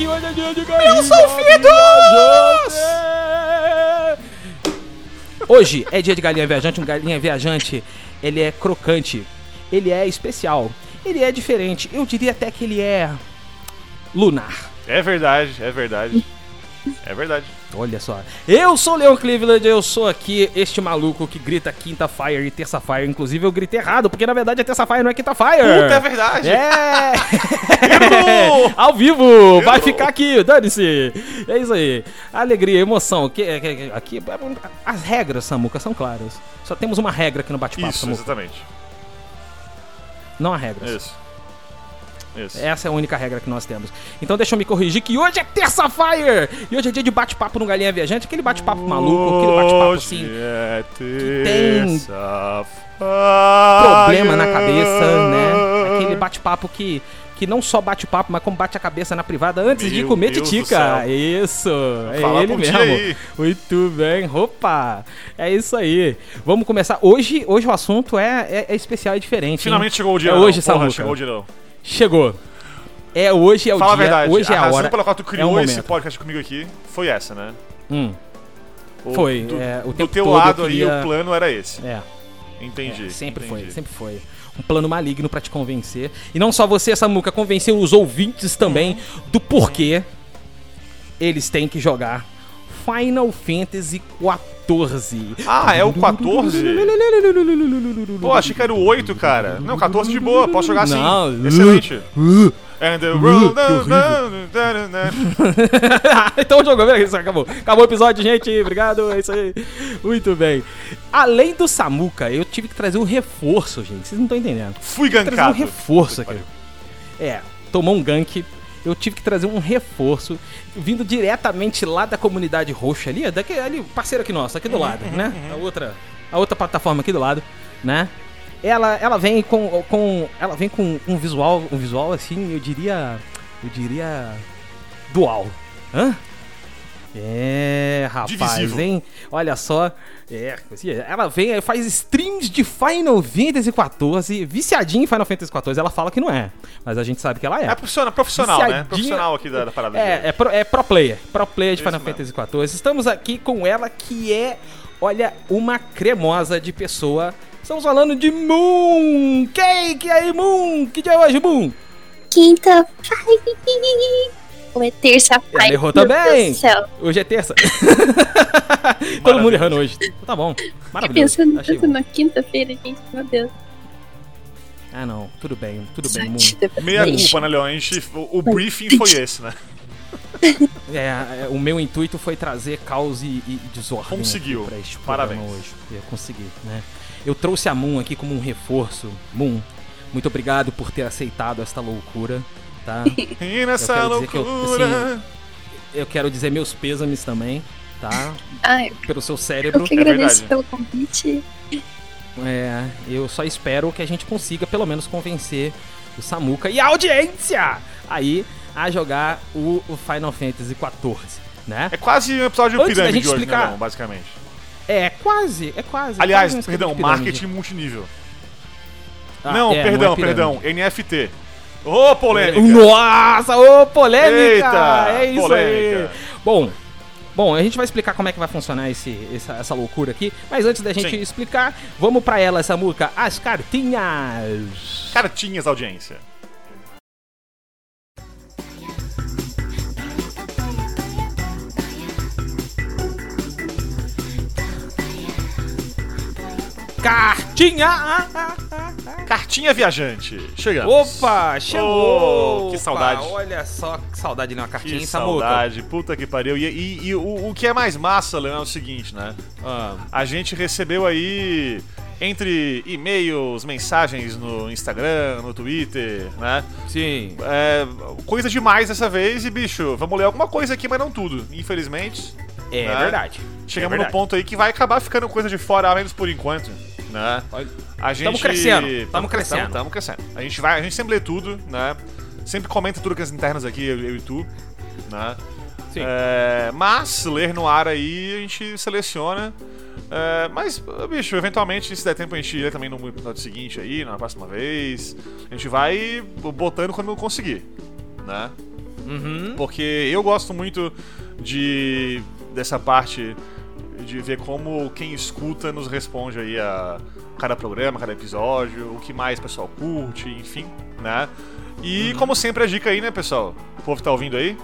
Que hoje é dia de galinha Meus ouvidos! Hoje é dia de galinha viajante. Um galinha viajante, ele é crocante. Ele é especial. Ele é diferente. Eu diria até que ele é lunar. É verdade, é verdade. É verdade. Olha só. Eu sou o Leon Cleveland, eu sou aqui este maluco que grita quinta fire e terça fire. Inclusive eu gritei errado, porque na verdade a terça fire não é quinta fire. Puta, é verdade. É! Ao vivo! Vai ficar aqui, dane-se! É isso aí. Alegria, emoção. Que, que- que- aqui, as regras, Samuca, são claras. Só temos uma regra aqui no bate-papo, Isso, Samuca. exatamente. Não há regras. Isso. Isso. Essa é a única regra que nós temos. Então deixa eu me corrigir que hoje é terça-fire! E hoje é dia de bate-papo no Galinha Viajante, aquele bate-papo maluco, aquele bate-papo assim. É tem terça problema na cabeça, né? Aquele bate-papo que, que não só bate papo, mas como bate a cabeça na privada antes de Meu comer Deus titica. Isso, é falar ele mesmo. aí. Muito bem, opa! É isso aí. Vamos começar. Hoje, hoje o assunto é, é, é especial e diferente. hein? Finalmente chegou o dia. É hoje, Porra, Samuca. chegou o dia. não. Chegou. É hoje é o Fala dia. a verdade. Hoje é a a hora. pela qual tu é criou o esse podcast comigo aqui foi essa, né? Hum, O- Foi, Do, é, o do teu lado queria- aí, o plano era esse. é. Entendi. É, sempre entendi. foi, sempre foi. Um plano maligno pra te convencer. E não só você, Samuca, convencer os ouvintes também do porquê eles têm que jogar Final Fantasy XIV. Ah, é o 14? Pô, achei que era o 8, cara. Não, 14 de boa, posso jogar assim. Não. Excelente. And the world- então jogou, beleza, acabou. Acabou o episódio, gente. Obrigado, é isso aí. Muito bem. Além do Samuca, eu tive que trazer um reforço, gente. Vocês não estão entendendo. Fui trazer um gankado. reforço aqui. É, tomou um gank. Eu tive que trazer um reforço vindo diretamente lá da comunidade roxa ali, daquele ali, parceiro aqui nosso, aqui do lado, né? A outra, a outra plataforma aqui do lado, né? Ela, ela vem com, com, ela vem com um visual, um visual assim, eu diria, eu diria dual. Hã? É, rapaz, Divisivo. hein? Olha só. É, ela vem, faz streams de Final Fantasy XIV, viciadinha em Final Fantasy XIV. Ela fala que não é, mas a gente sabe que ela é. É profissional, profissional né? Profissional aqui da, da parada. É, é, pro, é pro player. Pro player de Isso Final mesmo. Fantasy XIV. Estamos aqui com ela, que é, olha, uma cremosa de pessoa. Estamos falando de Moon! Cake aí, Moon! Que dia é hoje, Moon? Quinta. Ou é terça Ela errou também. Hoje é terça. Todo mundo errando hoje. Tá bom. Maravilhoso. Pensando Achei tanto bom. na quinta-feira, gente. Meu Deus. Ah, não. Tudo bem. Tudo bem, Moon. Meia culpa, né, Leon? A gente, o, o briefing foi esse, né? É, é, o meu intuito foi trazer caos e, e desordem Conseguiu. este programa Parabéns. hoje. Eu consegui, né? Eu trouxe a Moon aqui como um reforço. Moon, muito obrigado por ter aceitado esta loucura, tá? E nessa quero dizer que eu- loucura. Eu quero dizer meus pêsames também, tá? Ai, Pelo seu eu cérebro. que É agradeço verdade. pelo convite. É, eu só espero que a gente consiga pelo menos convencer o Samuca e a audiência aí a jogar o, o Final Fantasy XIV, né? É quase um episódio Antes da pirâmide gente de hoje, explicar- né, Leon? Basicamente. É, quase, é quase. Aliás, quase um perdão, de marketing multinível. Ah, não, é, perdão, é pirâmide. perdão. NFT. Ô, polêmica! Nossa, ô, polêmica! Eita, é isso polêmica. aí. Bom, bom, a gente vai explicar como é que vai funcionar esse, essa, essa loucura aqui. Mas antes da gente Sim. explicar, vamos pra ela, essa música, as cartinhas. Cartinhas, audiência. Cartinha! Cartinha viajante. Chegamos. Opa, chegou! Oh, que saudade. Opa, olha só que saudade de uma cartinha, Que hein, Samuca? saudade, puta que pariu. E, e- e o, o que é mais massa, Leon, é o seguinte, né? Ah, A gente recebeu aí, entre e-mails, mensagens no Instagram, no Twitter, né? sim. É, coisa demais dessa vez e, bicho, vamos ler alguma coisa aqui, mas não tudo, infelizmente. É né? verdade. Chegamos é no verdade. ponto aí que vai acabar ficando coisa de fora, ao menos por enquanto, né? A gente... Tamo crescendo, tamo crescendo. Tamo, tamo crescendo. A gente vai, a gente sempre lê tudo, né? Sempre comenta tudo com as internas aqui, eu, eu e tu, né? Sim. É, mas ler no ar aí a gente seleciona. É, mas, bicho, eventualmente, se der tempo, a gente lê também no episódio seguinte aí, na próxima vez. A gente vai botando quando conseguir, né? Uhum. Porque eu gosto muito de dessa parte de ver como quem escuta nos responde aí a cada programa, cada episódio, o que mais o pessoal curte, enfim, né? E como sempre a dica aí, né, pessoal? O povo que tá ouvindo aí,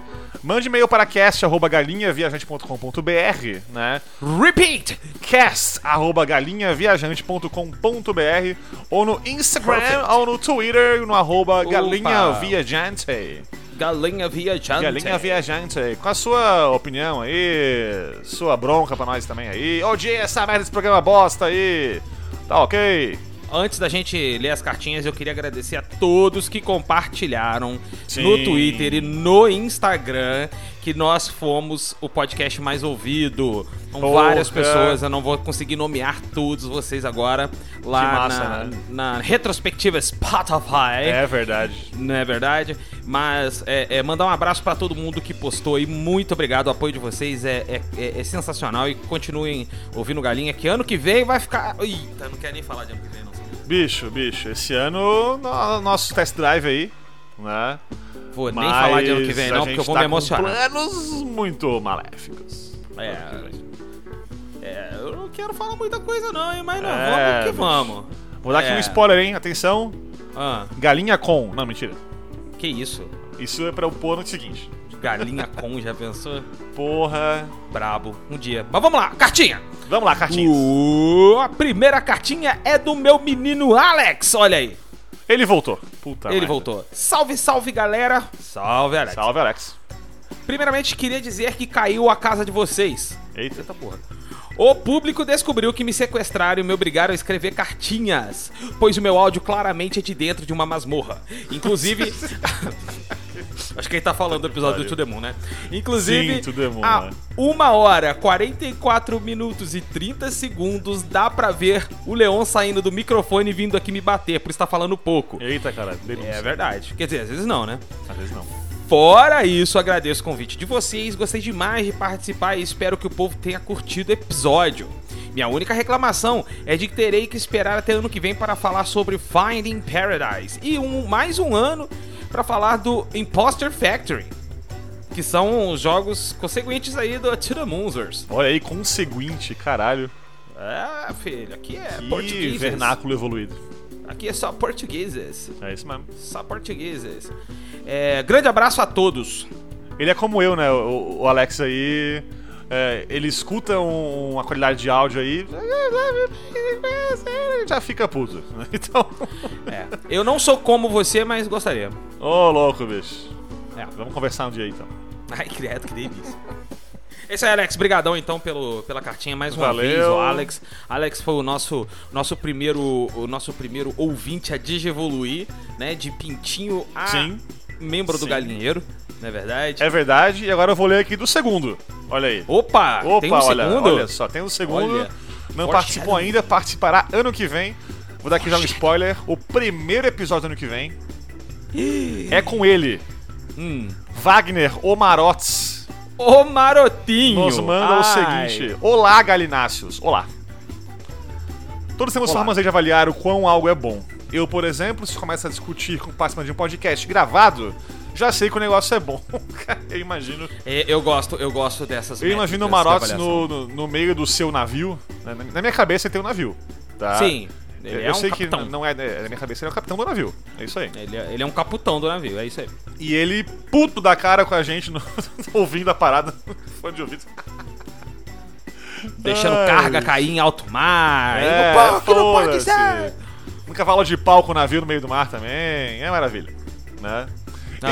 mande e-mail para cast@galinhaviajante.com.br, né? Repeat! cast@galinhaviajante.com.br ou no Instagram Perfect. ou no Twitter no arroba galinhaviajante. Galinha viajante. Galinha Viajante aí, com a sua opinião aí, sua bronca pra nós também aí. Odiei essa merda desse programa bosta aí. Tá ok? Antes da gente ler as cartinhas, eu queria agradecer a todos que compartilharam Sim. no Twitter e no Instagram que nós fomos o podcast mais ouvido. São Porra. várias pessoas, eu não vou conseguir nomear todos vocês agora lá massa, na, né? na retrospectiva Spotify. É verdade. Não é verdade? Mas é, é, mandar um abraço pra todo mundo que postou aí. Muito obrigado. O apoio de vocês é, é, é- é sensacional. E continuem ouvindo Galinha, que ano que vem vai ficar. Eita, não quero nem falar de ano que vem, não. Bicho, bicho, esse ano no- nosso test drive aí, né? Vou nem falar de ano que vem, não, porque eu vou tá me com emocionar. planos muito maléficos. É. É, eu não quero falar muita coisa, não, hein? Mas não, É, vamos que vamos. Vou dar aqui É. um spoiler, hein? Atenção, Ah, galinha com. Não, mentira. que isso? Isso é pra eu pôr no seguinte. Galinha com, já pensou? Porra. Brabo. Um dia. Mas vamos lá, cartinha! Vamos lá, cartinhas. Uh, a primeira cartinha é do meu menino Alex, olha aí. Ele voltou. Puta Ele merda. voltou. Salve, salve, galera. Salve, Alex. Salve, Alex. Primeiramente, queria dizer que caiu a casa de vocês. Eita. Eita porra. O público descobriu que me sequestraram e me obrigaram a escrever cartinhas, pois o meu áudio claramente é de dentro de uma masmorra. Inclusive. Acho que ele tá falando do episódio do To The Moon, né? Inclusive, Sim, Moon, a né? 1 hora, 44 minutos e 30 segundos dá pra ver o Leon saindo do microfone e vindo aqui me bater, por estar falando pouco. Eita, cara. Denúncia. É verdade. Quer dizer, às vezes não, né? Às vezes não. Fora isso, agradeço o convite de vocês, gostei demais de participar e espero que o povo tenha curtido o episódio. Minha única reclamação é de que terei que esperar até ano que vem para falar sobre Finding Paradise e um, mais um ano para falar do Imposter Factory, que são os jogos consequentes aí do To The Moonsers. Olha aí, conseguinte, caralho. É, filho, aqui é Que português. vernáculo evoluído. Aqui é só portugueses. É isso mesmo. Só portugueses. É, grande abraço a todos. Ele é como eu, né? O, o Alex aí. é, ele escuta um- uma qualidade de áudio aí. Já fica puto. Então. É, eu não sou como você, mas gostaria. Ô, louco, bicho. É. Vamos conversar um dia aí, então. Ai, credo, que delícia. Esse aí, Alex. Brigadão, então, pelo, pela cartinha mais uma Valeu. vez. O Alex, Alex foi o nosso, nosso, primeiro, o nosso primeiro ouvinte a digievoluir, né? De pintinho a Sim. membro do Sim. galinheiro, não é verdade? É verdade. E agora eu vou ler aqui do segundo. Olha aí. Opa, Opa, tem um olha, segundo? olha só, tem um segundo. Olha. Não participou ainda, participará ano que vem. Vou dar aqui já um spoiler. O primeiro episódio do ano que vem é com ele, Hum. Wagner Omarotes. O Marotinho. Nos manda o Ai. seguinte: Olá, Galináceos. Olá. Todos temos Olá. formas de avaliar o quão algo é bom. Eu, por exemplo, se começa a discutir com participante de um podcast gravado, já sei que o negócio é bom. eu imagino. É, eu gosto, eu gosto dessas Eu imagino o Marotes no, no, no meio do seu navio. Na minha cabeça tem um navio. Tá? Sim, ele eu é um sei capitão. que não é. é, Na minha cabeça ele é o capitão do navio. É isso aí. Ele é, ele é um caputão do navio, é isso aí. E ele, puto da cara com a gente, no- ouvindo a parada, fone de ouvido. Deixando Ai. carga cair em alto mar. É, pô, que não pode ser. Um cavalo de pau com o navio no meio do mar também. É maravilha. Né?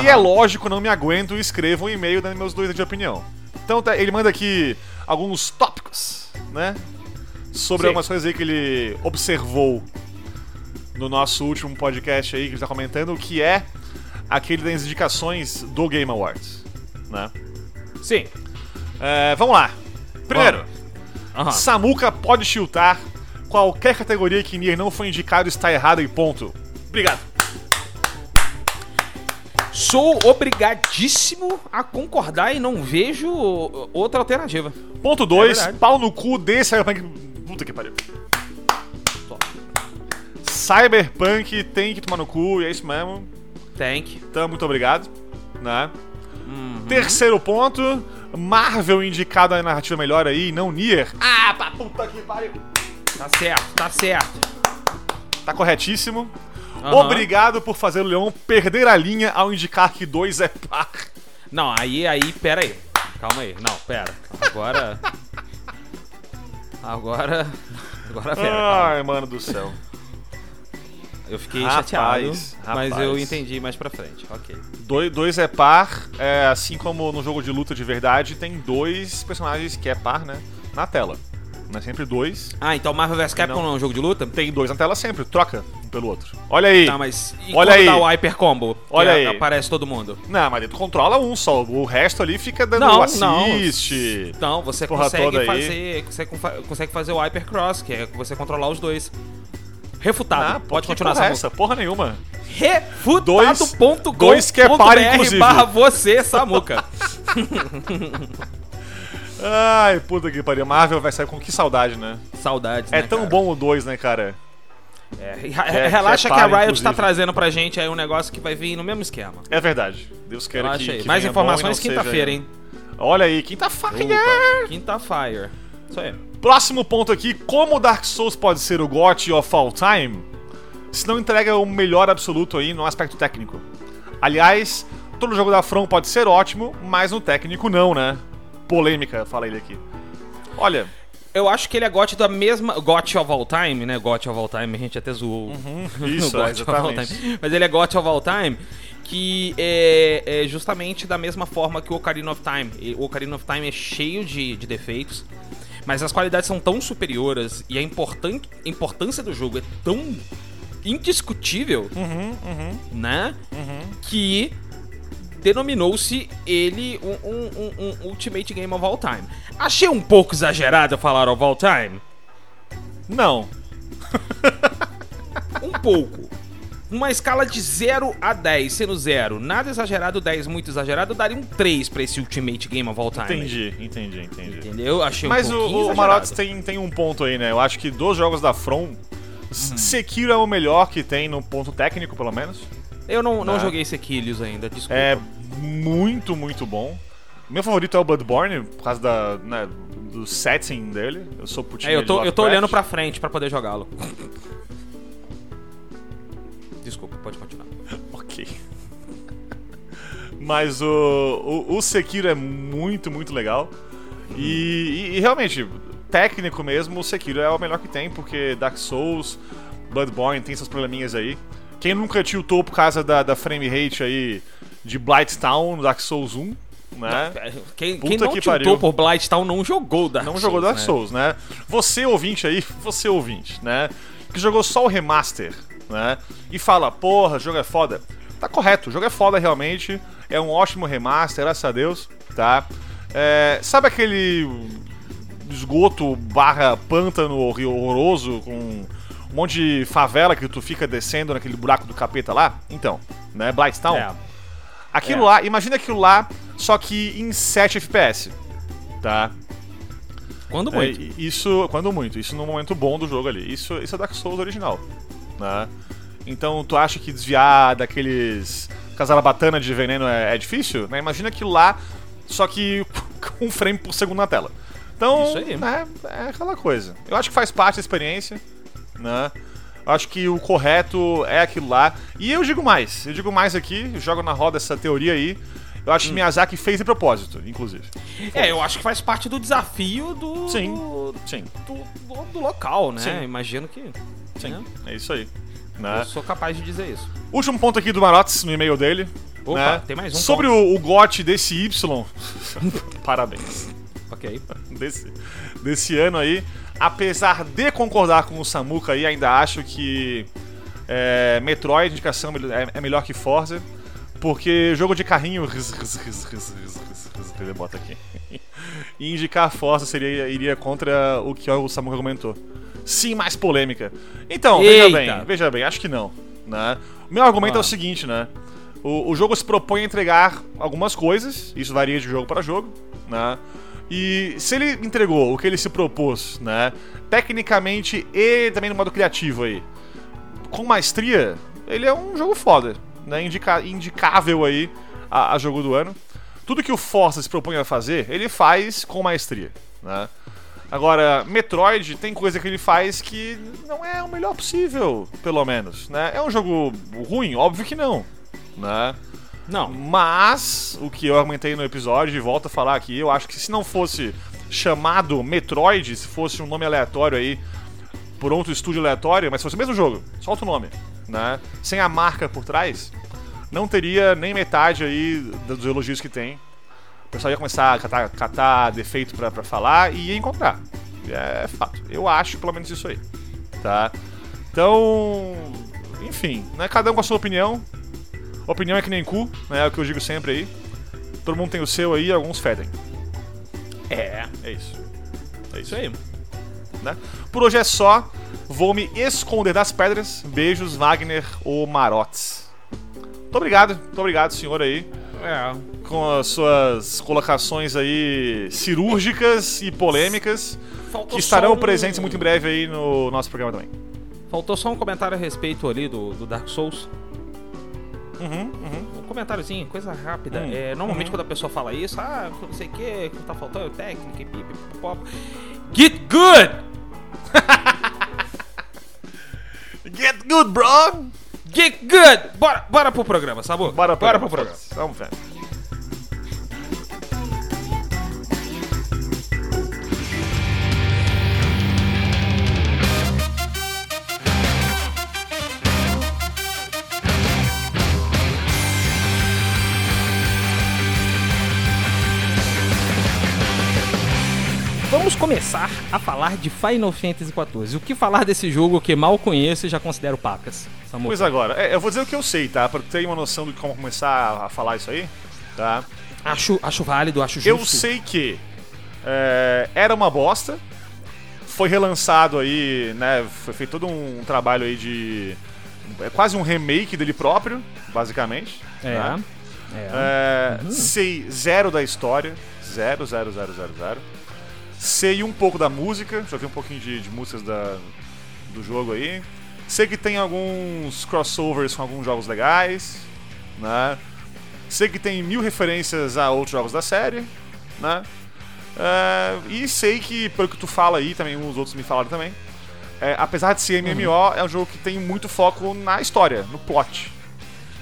E é lógico, não me aguento e escrevo um e-mail dando meus dois de opinião. Então tá, ele manda aqui alguns tópicos, né? Sobre Sim. algumas coisas aí que ele observou no nosso último podcast aí que ele tá comentando, que é aquele das indicações do Game Awards, né? Sim. É, vamos lá. Primeiro, Aham. Samuka pode chutar qualquer categoria que Nier não foi indicado está errado e ponto. Obrigado. Sou obrigadíssimo a concordar e não vejo outra alternativa. Ponto 2, verdade. pau no cu desse Cyberpunk. Puta que pariu. Cyberpunk tem que tomar no cu, e é isso mesmo. Tank. Então, muito obrigado. Né? Terceiro ponto, Marvel indicado a narrativa melhor aí, não Nier. Ah, pra puta que pariu. Tá certo, tá certo. Tá corretíssimo. Aham. Obrigado por fazer o Leão perder a linha ao indicar que dois é par. Não, aí, aí, pera aí. Calma aí. Não, pera. Agora. Agora. Agora pera. calma. Ai, mano do céu. Eu fiquei Rapaz, chateado, mas rapaz. eu entendi mais pra frente. Ok. Dois, dois é par, é, assim como no jogo de luta de verdade, tem dois personagens que é par, né? Na tela. Não é sempre dois. Ah, então Marvel vs Capcom Não. não é um jogo de luta? Tem dois na tela sempre, troca um pelo outro. Olha aí. Tá, mas. E Olha aí. dá o Hyper Combo? Olha aí. Aparece todo mundo. Não, mas tu controla um só. O resto ali fica dando Não, assist. Não, você Porra toda consegue fazer. Você consegue fazer o Hypercross, que é você controlar os dois. Refutado. Ah, Pode continuar Samuca. essa? Porra nenhuma. Refutado.com. dois que é barra você, Samuca. Ai, puta que pariu. Marvel vai sair com que saudade, né? Saudades, É né, tão cara? bom o 2, né, cara? É, re- é relaxa que, par, a Riot inclusive. tá trazendo pra gente aí um negócio que vai vir no mesmo esquema. É verdade. Deus queira Relaxa que, aí. que Mais informações quinta-feira, hein? Olha aí, quinta-feira. Opa, Quinta Fire. Isso aí. Próximo ponto aqui, como Dark Souls pode ser o GOT of all time se não entrega o melhor absoluto aí no aspecto técnico? Aliás, todo jogo da From pode ser ótimo, mas no técnico não, né? Polêmica, fala ele aqui. Olha, Eu acho que ele é GOT da mesma. GOT of all time, né? GOT of all time, a gente até zoou. no isso, GOT of all exatamente. time. Mas ele é GOT of all time, que é, é justamente da mesma forma que o Ocarina of Time. O Ocarina of Time é cheio de, de defeitos, mas as qualidades são tão superiores e a importan importância do jogo é tão indiscutível, Uhum, né? Que denominou-se ele um, um- um- um Ultimate Game of All Time. Achei um pouco exagerado falar of all time. não. Um pouco. Uma escala de 0 a 10, sendo 0 nada exagerado, 10 muito exagerado, eu daria um 3 pra esse Ultimate Game of All Time. Entendi, entendi, entendi. Entendeu? Achei Mas um o, o. Marotes tem, tem um ponto aí, né? Eu acho que dos jogos da From, Uhum. Sekiro é o melhor que tem no ponto técnico, pelo menos. Eu não, não Né? joguei Sequilhos ainda, desculpa. É muito, muito bom. Meu favorito é o Bloodborne, por causa da, né, do setting dele. Eu sou putinho É, eu tô, eu tô olhando pra frente pra poder jogá-lo. Desculpa, pode continuar. Ok. Mas o, o, o Sekiro é muito, muito legal. E, e- e realmente, técnico mesmo, o Sekiro é o melhor que tem, porque Dark Souls, Bloodborne tem seus probleminhas aí. Quem nunca tiltou por causa da, da frame rate aí de Blighttown no Dark Souls 1, né? Quem, quem não que tiltou por Blighttown não jogou Dark não Souls, jogou Dark né? Souls, né? Você ouvinte aí, você ouvinte, né? Que jogou só o remaster, né? E fala, porra, o jogo é foda. Tá correto, o jogo é foda realmente. É um ótimo remaster, graças a Deus, tá? É, sabe aquele esgoto barra pântano horroroso com um monte de favela que tu fica descendo naquele buraco do capeta lá? Então, né? Blighttown. É. Aquilo É. lá, imagina aquilo lá, só que em 7 FPS, tá? Quando É, muito. e- isso, quando muito, isso no momento bom do jogo ali. Isso, isso é Dark Souls original, né? Então, tu acha que desviar daqueles casarabatana de veneno é, é difícil? Né? Imagina aquilo lá, só que um frame por segundo na tela. Então, Isso aí. né, é aquela coisa. Eu acho que faz parte da experiência, né? Eu acho que o correto é aquilo lá. E eu digo mais, eu digo mais aqui, jogo na roda essa teoria aí. Eu acho que Hum. Miyazaki fez de propósito, inclusive. É, eu acho que faz parte do desafio do. Sim. Do, Sim, do, do- do local, né? Sim. Imagino que. sim, né? é isso aí. Né? Eu sou capaz de dizer isso. Último ponto aqui do Marotes no e-mail dele. Opa, né? tem mais um Sobre o, o GOT desse Y. Parabéns. Ok. Desse, desse ano aí. Apesar de concordar com o Samuka aí, ainda acho que é, Metroid, indicação, é, é melhor que Forza. Porque jogo de carrinho. ris- Ele bota aqui. E indicar Forza seria, iria contra o que o Samuka comentou. Sim, mais polêmica. Então, veja Eita. bem, veja bem, acho que não. Né? O meu argumento é o Ah. seguinte, né? O, o jogo se propõe a entregar algumas coisas, isso varia de jogo para jogo, né? E se ele entregou o que ele se propôs, né? Tecnicamente e também no modo criativo aí, com maestria, ele é um jogo foda, né? Indica, indicável aí a, a jogo do ano. tudo que o Forza se propõe a fazer, ele faz com maestria, né? Agora, Metroid tem coisa que ele faz que não é o melhor possível, pelo menos, né? É um jogo ruim? Óbvio que não, né? Não. Mas, o que eu argumentei no episódio, e volto a falar aqui, eu acho que se não fosse chamado Metroid, se fosse um nome aleatório aí, por outro estúdio aleatório, mas se fosse o mesmo jogo, só outro nome, né? Sem a marca por trás, não teria nem metade aí dos elogios que tem. O pessoal ia começar a catar, catar defeito pra falar e ia encontrar. É fato. Eu acho pelo menos isso aí. Tá? Então, enfim, né? Cada um com a sua opinião. Opinião é que nem cu, né? É o que eu digo sempre aí. Todo mundo tem o seu aí, alguns fedem. É. É isso. É Isso aí. né? Por hoje é só. Vou me esconder das pedras. Beijos, Wagner ou Marotes. Muito obrigado, muito obrigado, senhor aí, É. com as suas colocações aí cirúrgicas e polêmicas, Faltou que estarão um- presentes muito em breve aí no nosso programa também. Faltou só um comentário a respeito ali do, do Dark Souls. Uhum, uhum. Um comentáriozinho, coisa rápida. Hum, É, normalmente uhum. quando a pessoa fala isso, ah, não sei o que, que tá faltando técnica e pipi, pop. Get good! Get good, bro! Get good! Bora, bora pro programa, Sabu. Bora, bora pro programa. Vamos ver. Vamos começar a falar de Final Fantasy XIV. O que falar desse jogo que mal conheço e já considero pacas? Pois agora, é, eu vou dizer o que eu sei, tá? Pra ter uma noção de como começar a falar isso aí, tá? Acho, acho válido, acho justo. Eu sei que é, era uma bosta. Foi relançado aí, né? Foi feito todo um trabalho aí de. É quase um remake dele próprio, basicamente. É. né? É. É, Sei zero da história. Zero, zero, zero, zero, zero. Sei um pouco da música. Joguei um pouquinho de, de músicas da, do jogo aí. Sei que tem alguns crossovers com alguns jogos legais. Né? Sei que tem mil referências a outros jogos da série. Né? É, e sei que, pelo que tu fala aí, também os outros me falaram também. é, apesar de ser MMO, é um jogo que tem muito foco na história, no plot.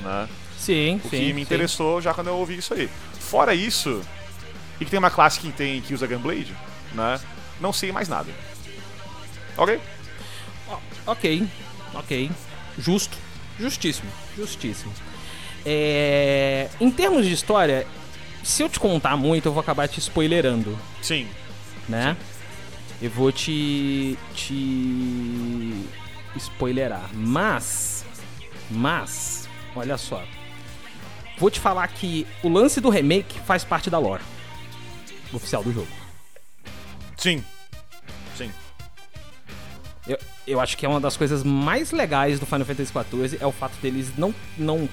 Né? Sim, O sim. que me sim. interessou já quando eu ouvi isso aí. Fora isso, e que tem uma classe que, tem, que usa Gunblade, né? Não sei mais nada. Ok? Ok, ok. Justo. Justíssimo. Justíssimo. É... Em termos de história, se eu te contar muito, eu vou acabar te spoilerando, Sim. né? Eu vou te. te. spoilerar. Mas. Mas. Olha só. Vou te falar que o lance do remake faz parte da lore oficial do jogo. Sim. Sim. Eu, eu acho que é uma das coisas mais legais do Final Fantasy XIV é o fato deles não. não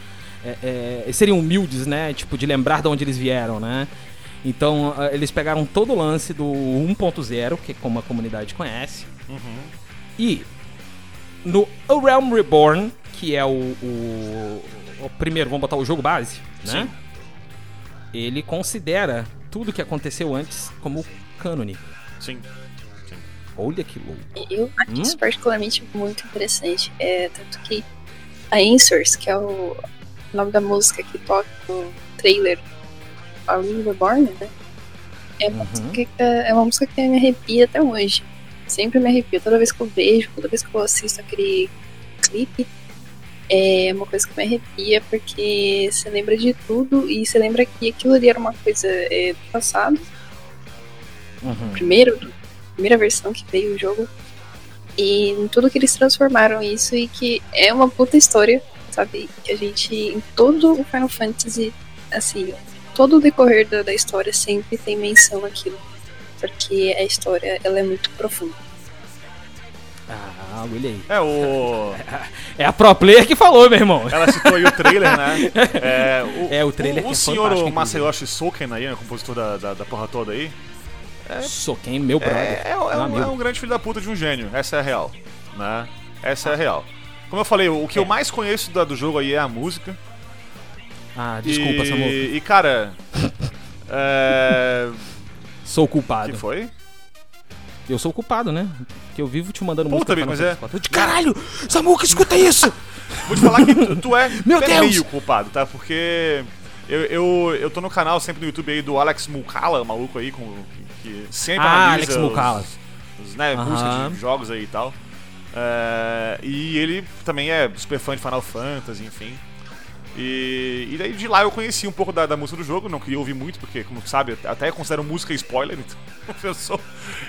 é, é, serem humildes, né? Tipo, de lembrar de onde eles vieram, né? Então, ah, eles pegaram todo o lance do 1.0, que é como a comunidade conhece, e no A Realm Reborn, que é o, o, o primeiro, vamos botar o jogo base, né? Sim. Ele considera tudo que aconteceu antes como cânone. Sim. Olha que louco. Eu acho Hum? isso particularmente muito interessante. É, tanto que a Answers, que é o nome da música que toca no trailer Falling Reborn, né? É uma, Uhum. música que, é uma música que me arrepia até hoje. Sempre me arrepia. Toda vez que eu vejo, toda vez que eu assisto aquele clipe, é uma coisa que me arrepia, porque você lembra de tudo e você lembra que aquilo ali era uma coisa é, do passado Uhum. primeiro, primeira versão que veio o jogo. E em tudo que eles transformaram isso e que é uma puta história, sabe? Que a gente, em todo o Final Fantasy, assim, todo o decorrer da, da história sempre tem menção àquilo. Porque a história, ela é muito profunda. Ah, olha aí. É, o. É a pro player que falou, meu irmão. Ela citou aí o trailer, né? É, o, É, o trailer O, que o é senhor Masayoshi Soken aí, né, compositor da, da, da porra toda aí, Sou quem? Meu brother. é, é, é um, é um grande filho da puta de um gênio. Essa é a real. Né? Essa é a real. Como eu falei, o que eu É. mais conheço da- do jogo aí é a música. Ah, desculpa, e, Samu. E, cara, É... Sou culpado. que foi? Eu sou o culpado, né? Que eu vivo te mandando Puta, música. Final mas é- Fantasy IV. Caralho! Samuca, escuta isso! Vou te falar que tu, tu é, Meu é Deus! meio culpado, tá? Porque eu, eu, eu tô no canal sempre no YouTube aí do Alex Mulcala, maluco aí, com, que, sempre Ah, analisa Alex os- os, né, músicas de jogos aí e tal. É, e ele também é super fã de Final Fantasy, enfim. E, e daí de lá eu conheci um pouco da, da música do jogo, não queria ouvir muito, porque, como tu sabe, até considero música spoiler, então eu sou,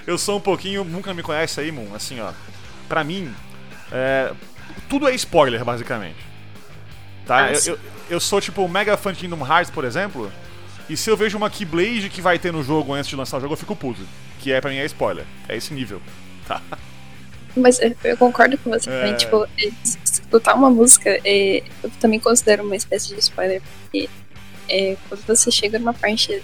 eu sou um pouquinho. Nunca me conhece aí, Moon, assim, ó. Pra mim, é, tudo é spoiler, basicamente. Tá? Ah, Eu, eu, eu sou tipo mega fã de Kingdom Hearts, por exemplo, e se eu vejo uma Keyblade que vai ter no jogo antes de lançar o jogo, eu fico puto. Que é pra mim é spoiler. É esse nível. Tá? Mas é, eu concordo com você É. também, tipo, é, escutar uma música, é, eu também considero uma espécie de spoiler, porque é, quando você chega numa parte,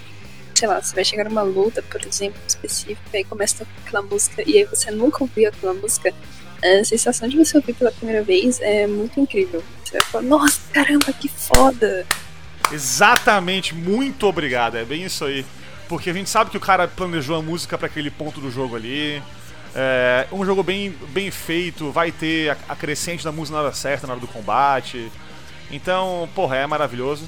sei lá, você vai chegar numa luta, por exemplo, específica, aí começa a tocar aquela música, e aí você nunca ouviu aquela música, a sensação de você ouvir pela primeira vez é muito incrível. Você vai falar, nossa, caramba, que foda! Exatamente, muito obrigado. É bem isso aí. Porque a gente sabe que o cara planejou a música pra aquele ponto do jogo ali. É um jogo bem, bem feito, vai ter a, a crescente da música na hora certa, na hora do combate. Então, porra, é maravilhoso.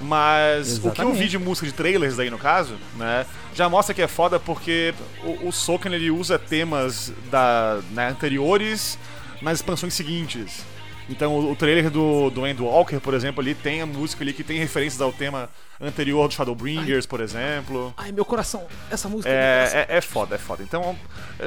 Mas o que eu Exatamente. vi de música de trailers aí no caso, né, já mostra que é foda porque o, o Soken ele usa temas da, né, anteriores nas expansões seguintes. Então o, o trailer do, do Endwalker, por exemplo, ali tem a música ali que tem referências ao tema anterior do Shadowbringers, por exemplo. Ai, meu coração. Essa música. coração. É, é, é foda, é foda. Então,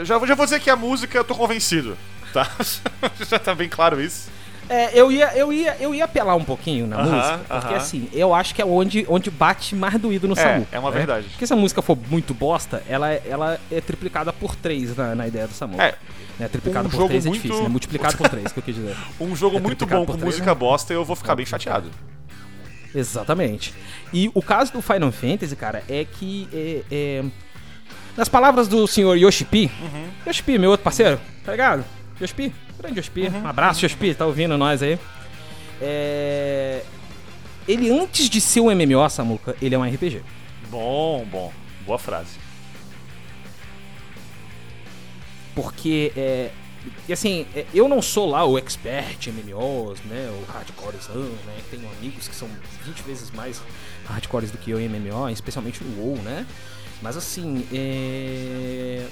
já, já vou dizer que a música eu tô convencido, tá? já tá bem claro isso. É, eu ia, eu ia, eu ia apelar um pouquinho na Aham, música, porque aham. assim, eu acho que é onde, onde bate mais doído no É, Samu. é uma né? verdade. Porque se a música for muito bosta, ela, é- ela é triplicada por 3 na, na ideia do Samu. É, né? Triplicado um por 3 é muito- difícil, né? Multiplicado por 3, que eu quis dizer. um jogo É muito bom com três, música né? bosta, eu vou ficar bem chateado. Exatamente. E o caso do Final Fantasy, cara, é que. É, é, nas palavras do senhor Yoshipi, Uhum. Yoshipi, meu outro parceiro, tá ligado? Yoshipi, grande Yoshipi, Uhum. um abraço, Yoshipi, tá ouvindo nós aí. É, Ele, antes de ser um MMO, Samuka, ele é um RPG. Bom, bom. Boa frase. Porque, é, e assim, é, eu não sou lá o expert em MMOs, né, o hardcorezão, né, tenho amigos que são 20 vezes mais hardcores do que eu em MMO, especialmente no WoW, né, mas assim, é...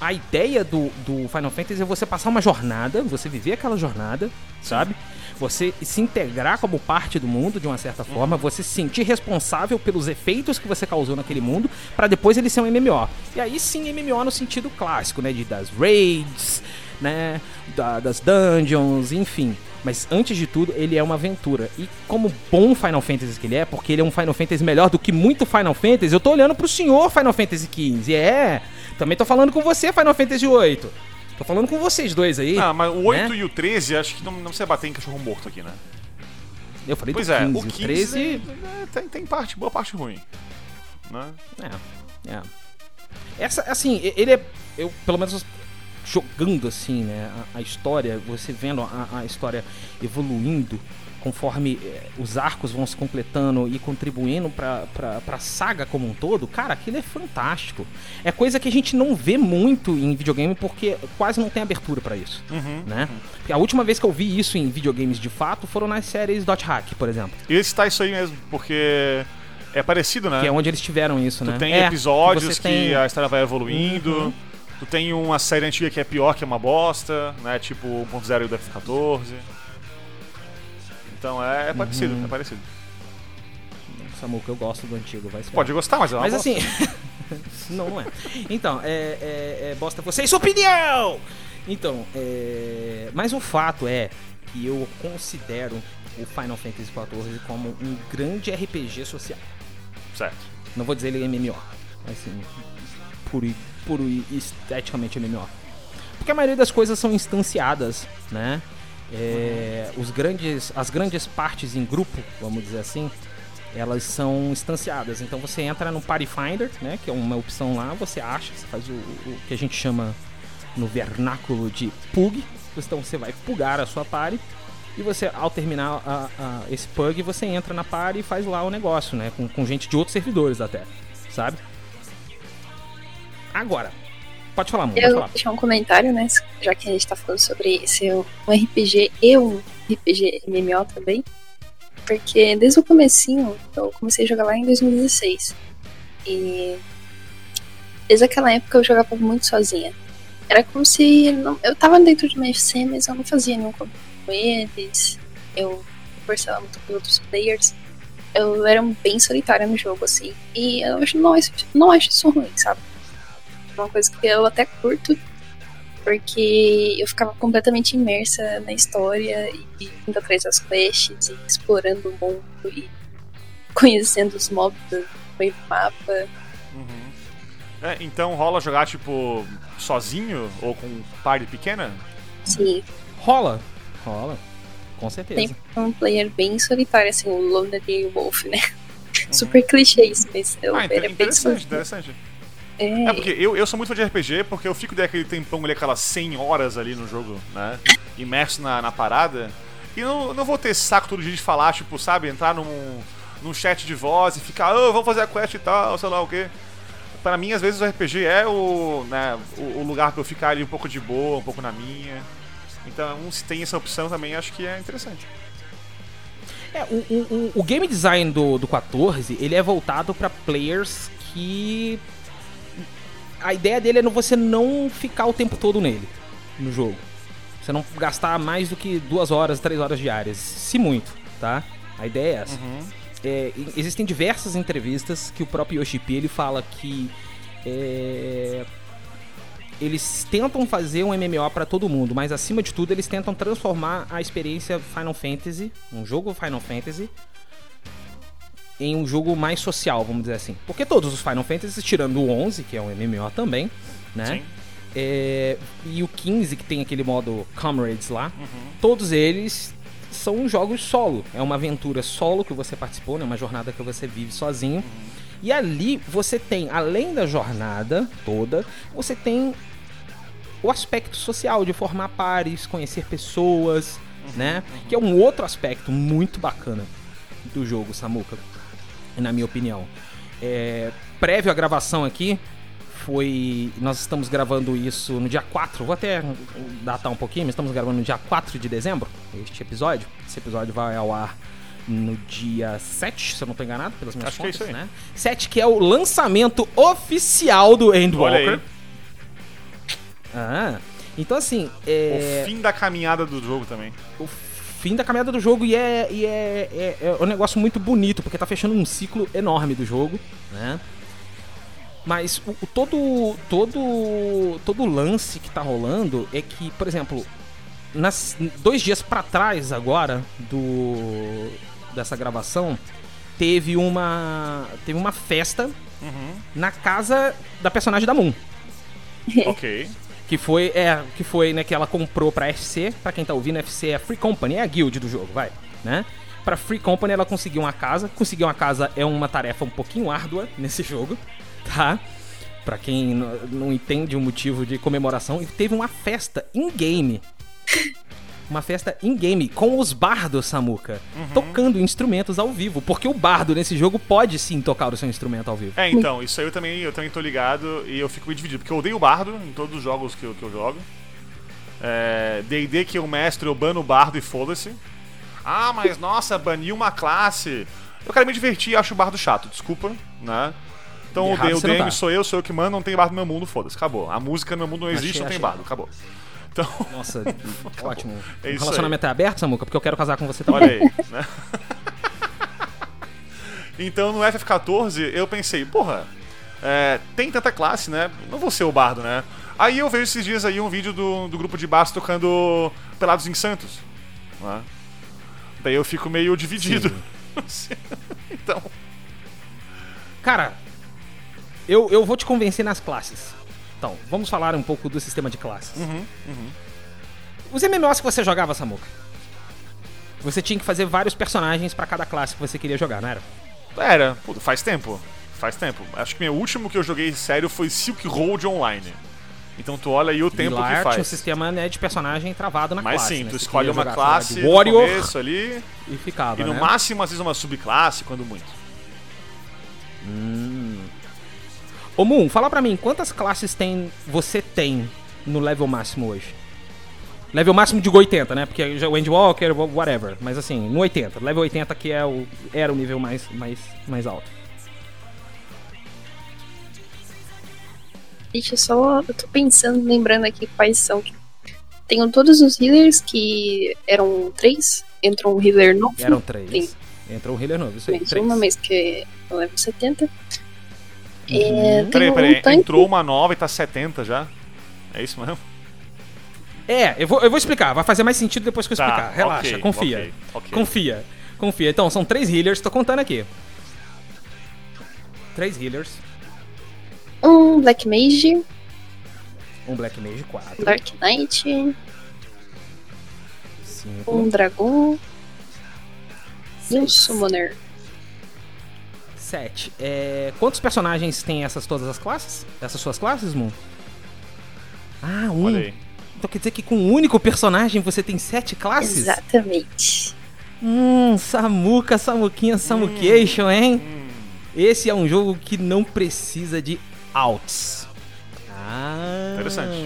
a ideia do, do Final Fantasy é você passar uma jornada, você viver aquela jornada, sabe? Você se integrar como parte do mundo de uma certa forma, você se sentir responsável pelos efeitos que você causou naquele mundo, pra depois ele ser um MMO. E aí sim, MMO no sentido clássico, né? De, das raids, né? da- das dungeons, enfim. Mas antes de tudo, ele é uma aventura. E como bom Final Fantasy que ele é, porque ele é um Final Fantasy melhor do que muito Final Fantasy, eu tô olhando pro senhor Final Fantasy XV. É, também tô falando com você, Final Fantasy VIII. Tô falando com vocês dois aí. Ah, mas o 8 né? e o 13 acho que não, não precisa bater em cachorro morto aqui, né? Eu falei Pois do é, 15, o o 15 13... é- é, tem, tem parte, boa parte ruim. Né? É, é. Essa, assim, ele é. Eu, pelo menos, jogando assim, né? A, a história, você vendo a, a história evoluindo conforme eh, os arcos vão se completando e contribuindo pra, pra, pra saga como um todo, cara, aquilo é fantástico. É coisa que a gente não vê muito em videogame porque quase não tem abertura pra isso, Uhum. né? Porque a última vez que eu vi isso em videogames de fato foram nas séries Dot Hack, por exemplo, E esse tá isso aí mesmo, porque é parecido, né? que é onde eles tiveram isso, Tu né? tem É, episódios que tem- a história vai evoluindo. Uhum. Tu tem uma série antiga que é pior, que é uma bosta, né? Tipo 1.0 e o F14. Então é, é parecido, Uhum. é parecido. Samuca, eu gosto do antigo, vai. Pode gostar, mas é uma Mas bosta. assim. não, não é. Então, é, é, é bosta você e sua opinião! Então, é. Mas o fato é que eu considero o Final Fantasy XIV como um grande RPG social. Certo. Não vou dizer ele é MMO. Assim, puro, e- puro e esteticamente MMO. Porque a maioria das coisas são instanciadas, né? É, os grandes, as grandes partes em grupo, vamos dizer assim, elas são instanciadas. Então você entra no Party Finder, né? Que é uma opção lá, você acha, você faz o, o que a gente chama no vernáculo de pug. Então você vai pugar a sua party E você, ao terminar a- a- esse pug, você entra na party e faz lá o negócio, né? Com, com gente de outros servidores até, sabe? Agora, pode falar, pode Eu falar. vou deixar um comentário, né? Já que a gente tá falando sobre ser um RPG e um RPG MMO também. Porque desde o comecinho, eu comecei a jogar lá em 2016. E desde aquela época eu jogava muito sozinha. Era como se não- eu tava dentro de uma FC, mas eu não fazia nenhum contato com eles. Eu conversava muito com outros players. Eu era bem solitária no jogo, assim. E eu acho, não, acho- não acho isso ruim, sabe? Uma coisa que eu até curto, porque eu ficava completamente imersa na história e indo atrás das quests, e explorando o mundo e conhecendo os mobs do meio do mapa. Uhum. É, então rola jogar, tipo, sozinho ou com party pequena? Sim, Rola, rola, com certeza. sempre um player bem solitário, assim, o Lonely Wolf, né? Super clichê isso, mas eu Ah, era bem interessante, solitário. interessante. É, É porque eu, eu sou muito fã de RPG, porque eu fico daquele tempão ali, aquelas 100 horas ali no jogo, né? Imerso na, na parada. E não, não vou ter saco todo dia de falar, tipo, sabe? Entrar num, num chat de voz e ficar, oh, vamos fazer a quest e tal, sei lá o quê. Para mim, às vezes, o RPG é o, né, o, o lugar pra eu ficar ali um pouco de boa, um pouco na minha. Então, se tem essa opção também, acho que é interessante. É, o, o, o- game design do, do 14, ele é voltado pra players que... A ideia dele é você não ficar o tempo todo nele, no jogo. Você não gastar mais do que duas horas, três horas diárias, se muito, tá? A ideia é essa. É, e- existem diversas entrevistas que o próprio Yoshipi ele fala que é, eles tentam fazer um MMO pra todo mundo, mas acima de tudo eles tentam transformar a experiência Final Fantasy, um jogo Final Fantasy, em um jogo mais social, vamos dizer assim. Porque todos os Final Fantasy, tirando o 11, que é um MMO também, né? Sim. É, e o 15, que tem aquele modo Comrades lá, todos eles são jogos solo. É uma aventura solo que você participou, né? Uma jornada que você vive sozinho. E ali você tem, além da jornada toda, você tem o aspecto social de formar pares, conhecer pessoas, né? Que é um outro aspecto muito bacana do jogo, Samuka, na minha opinião. É, prévio à gravação aqui, foi. Nós estamos gravando isso no dia 4, vou até datar um pouquinho, mas estamos gravando no dia 4 de dezembro, este episódio. Esse episódio vai ao ar no dia 7, se eu não estou enganado, pelas minhas Acho que é contas, isso aí. né? 7 que é o lançamento oficial do Endwalker. Ah, então assim, é o fim da caminhada do jogo também. o fim da caminhada do jogo e é, e é, é, é um negócio muito bonito, porque tá fechando um ciclo enorme do jogo, né? Mas o, o todo, todo, todo lance que tá rolando é que, por exemplo, nas, dois dias pra trás agora do dessa gravação, teve uma teve uma festa na casa da personagem da Moon. ok. Que foi, é, que foi, né, que ela comprou pra FC, pra quem tá ouvindo, FC é a Free Company, é a guild do jogo, vai, né? Pra Free Company ela conseguiu uma casa, conseguir uma casa é uma tarefa um pouquinho árdua nesse jogo, tá? Pra quem não entende o motivo de comemoração, teve uma festa in-game. Uma festa in-game com os bardos, Samuka, tocando instrumentos ao vivo, porque o bardo nesse jogo pode sim tocar o seu instrumento ao vivo. É, então, isso aí eu também, eu também tô ligado e eu fico meio dividido, porque eu odeio o bardo em todos os jogos que eu, que eu jogo. É, D&D que eu mestre, eu bano o bardo e foda-se. Ah, mas nossa, baniu uma classe. Eu quero me divertir e acho o bardo chato, desculpa, né? Então o, o DM tá. sou eu, sou eu que mando, não tem bardo no meu mundo, foda-se, acabou. A música no meu mundo não Achei, existe, não tem achei. bardo, acabou. Então, Nossa, ótimo. É o relacionamento é aberto, Samuca? Porque eu quero casar com você também. Olha aí, né? então no FF14 eu pensei, porra, é, tem tanta classe, né? Não vou ser o bardo, né? Aí eu vejo esses dias aí um vídeo do, do grupo de bardos tocando Pelados em Santos. Né? Daí eu fico meio dividido. então, Cara, eu, eu vou te convencer nas classes. Então, vamos falar um pouco do sistema de classes. Uhum, Os MMOs que você jogava, Samuca, você tinha que fazer vários personagens pra cada classe que você queria jogar, não era? era, puta, faz tempo. Faz tempo. Acho que meu último que eu joguei sério foi Silk Road Online. Então tu olha aí o tempo que faz. um sistema né, de personagem travado na Mas classe. sim, né? tu escolhe uma classe de no Warrior começo ali, e ficava, e no né? máximo às vezes uma subclasse, quando muito. Ô Moon, fala pra mim, quantas classes tem você tem no level máximo hoje? Level máximo de 80, né? Porque já o Endwalker, whatever. Mas assim, no 80. Level 80 que é o, era o nível mais, mais, mais alto. Deixa eu só. Eu tô pensando, lembrando aqui quais são. Tenho todos os healers que eram três. Entrou um healer novo. Eram três. Tem. Entrou um healer novo, isso aí. menos Três. uma, mas que eu levo 70. Uhum. É, Peraí, um peraí, tanque. entrou uma nova e tá 70 já? É isso mesmo? É, eu vou, eu vou explicar. Vai fazer mais sentido depois que eu Tá, explicar. Relaxa, ok, confia. ok, ok. Confia. Confia. Então, são três healers, tô contando aqui. Três healers. Um Black Mage, Um Black Mage 4. Dark Knight, 5. um Dragão e um Summoner. 7. É, quantos personagens tem essas todas as classes? Essas suas classes, Moon? Ah, um. Olha aí. Então quer dizer que com um único personagem você tem sete classes? Exatamente. Hum, Samuca, Samuquinha, Samucation, hein? Esse é um jogo que não precisa de alts. Ah. Interessante.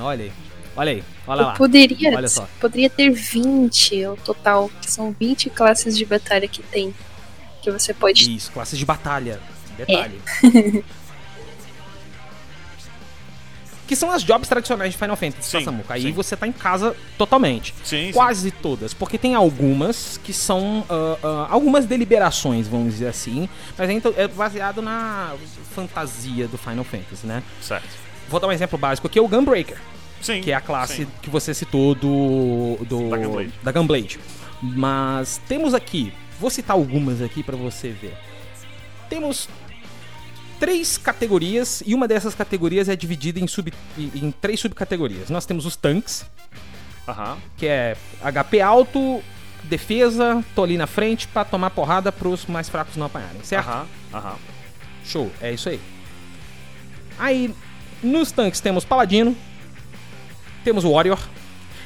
Olha aí. Olha aí. Olha Eu lá. poderia, Olha só. poderia ter 20 o total, que são 20 classes de batalha que tem. Que você pode. Isso, classes de batalha. Detalhe. que são as jobs tradicionais de Final Fantasy, tá, Sim, Samuca? Aí sim. você tá em casa totalmente. Sim, sim. Quase todas, porque tem algumas que são ah, ah, algumas deliberações, vamos dizer assim, mas ainda é baseado na fantasia do Final Fantasy, né? Certo. Vou dar um exemplo básico aqui, é o Gunbreaker, Sim. que é a classe sim. que você citou do, do Da Gunblade. da Gunblade. Mas temos aqui, vou citar algumas aqui pra você ver. Temos três categorias e uma dessas categorias é dividida em, sub, em, três subcategorias. Nós temos os tanques, Aham. que é HP alto, defesa, tô ali na frente pra tomar porrada pros mais fracos não apanharem, certo? Aham. Aham. Show, é isso aí. Aí, nos tanques temos Paladino, temos o Warrior,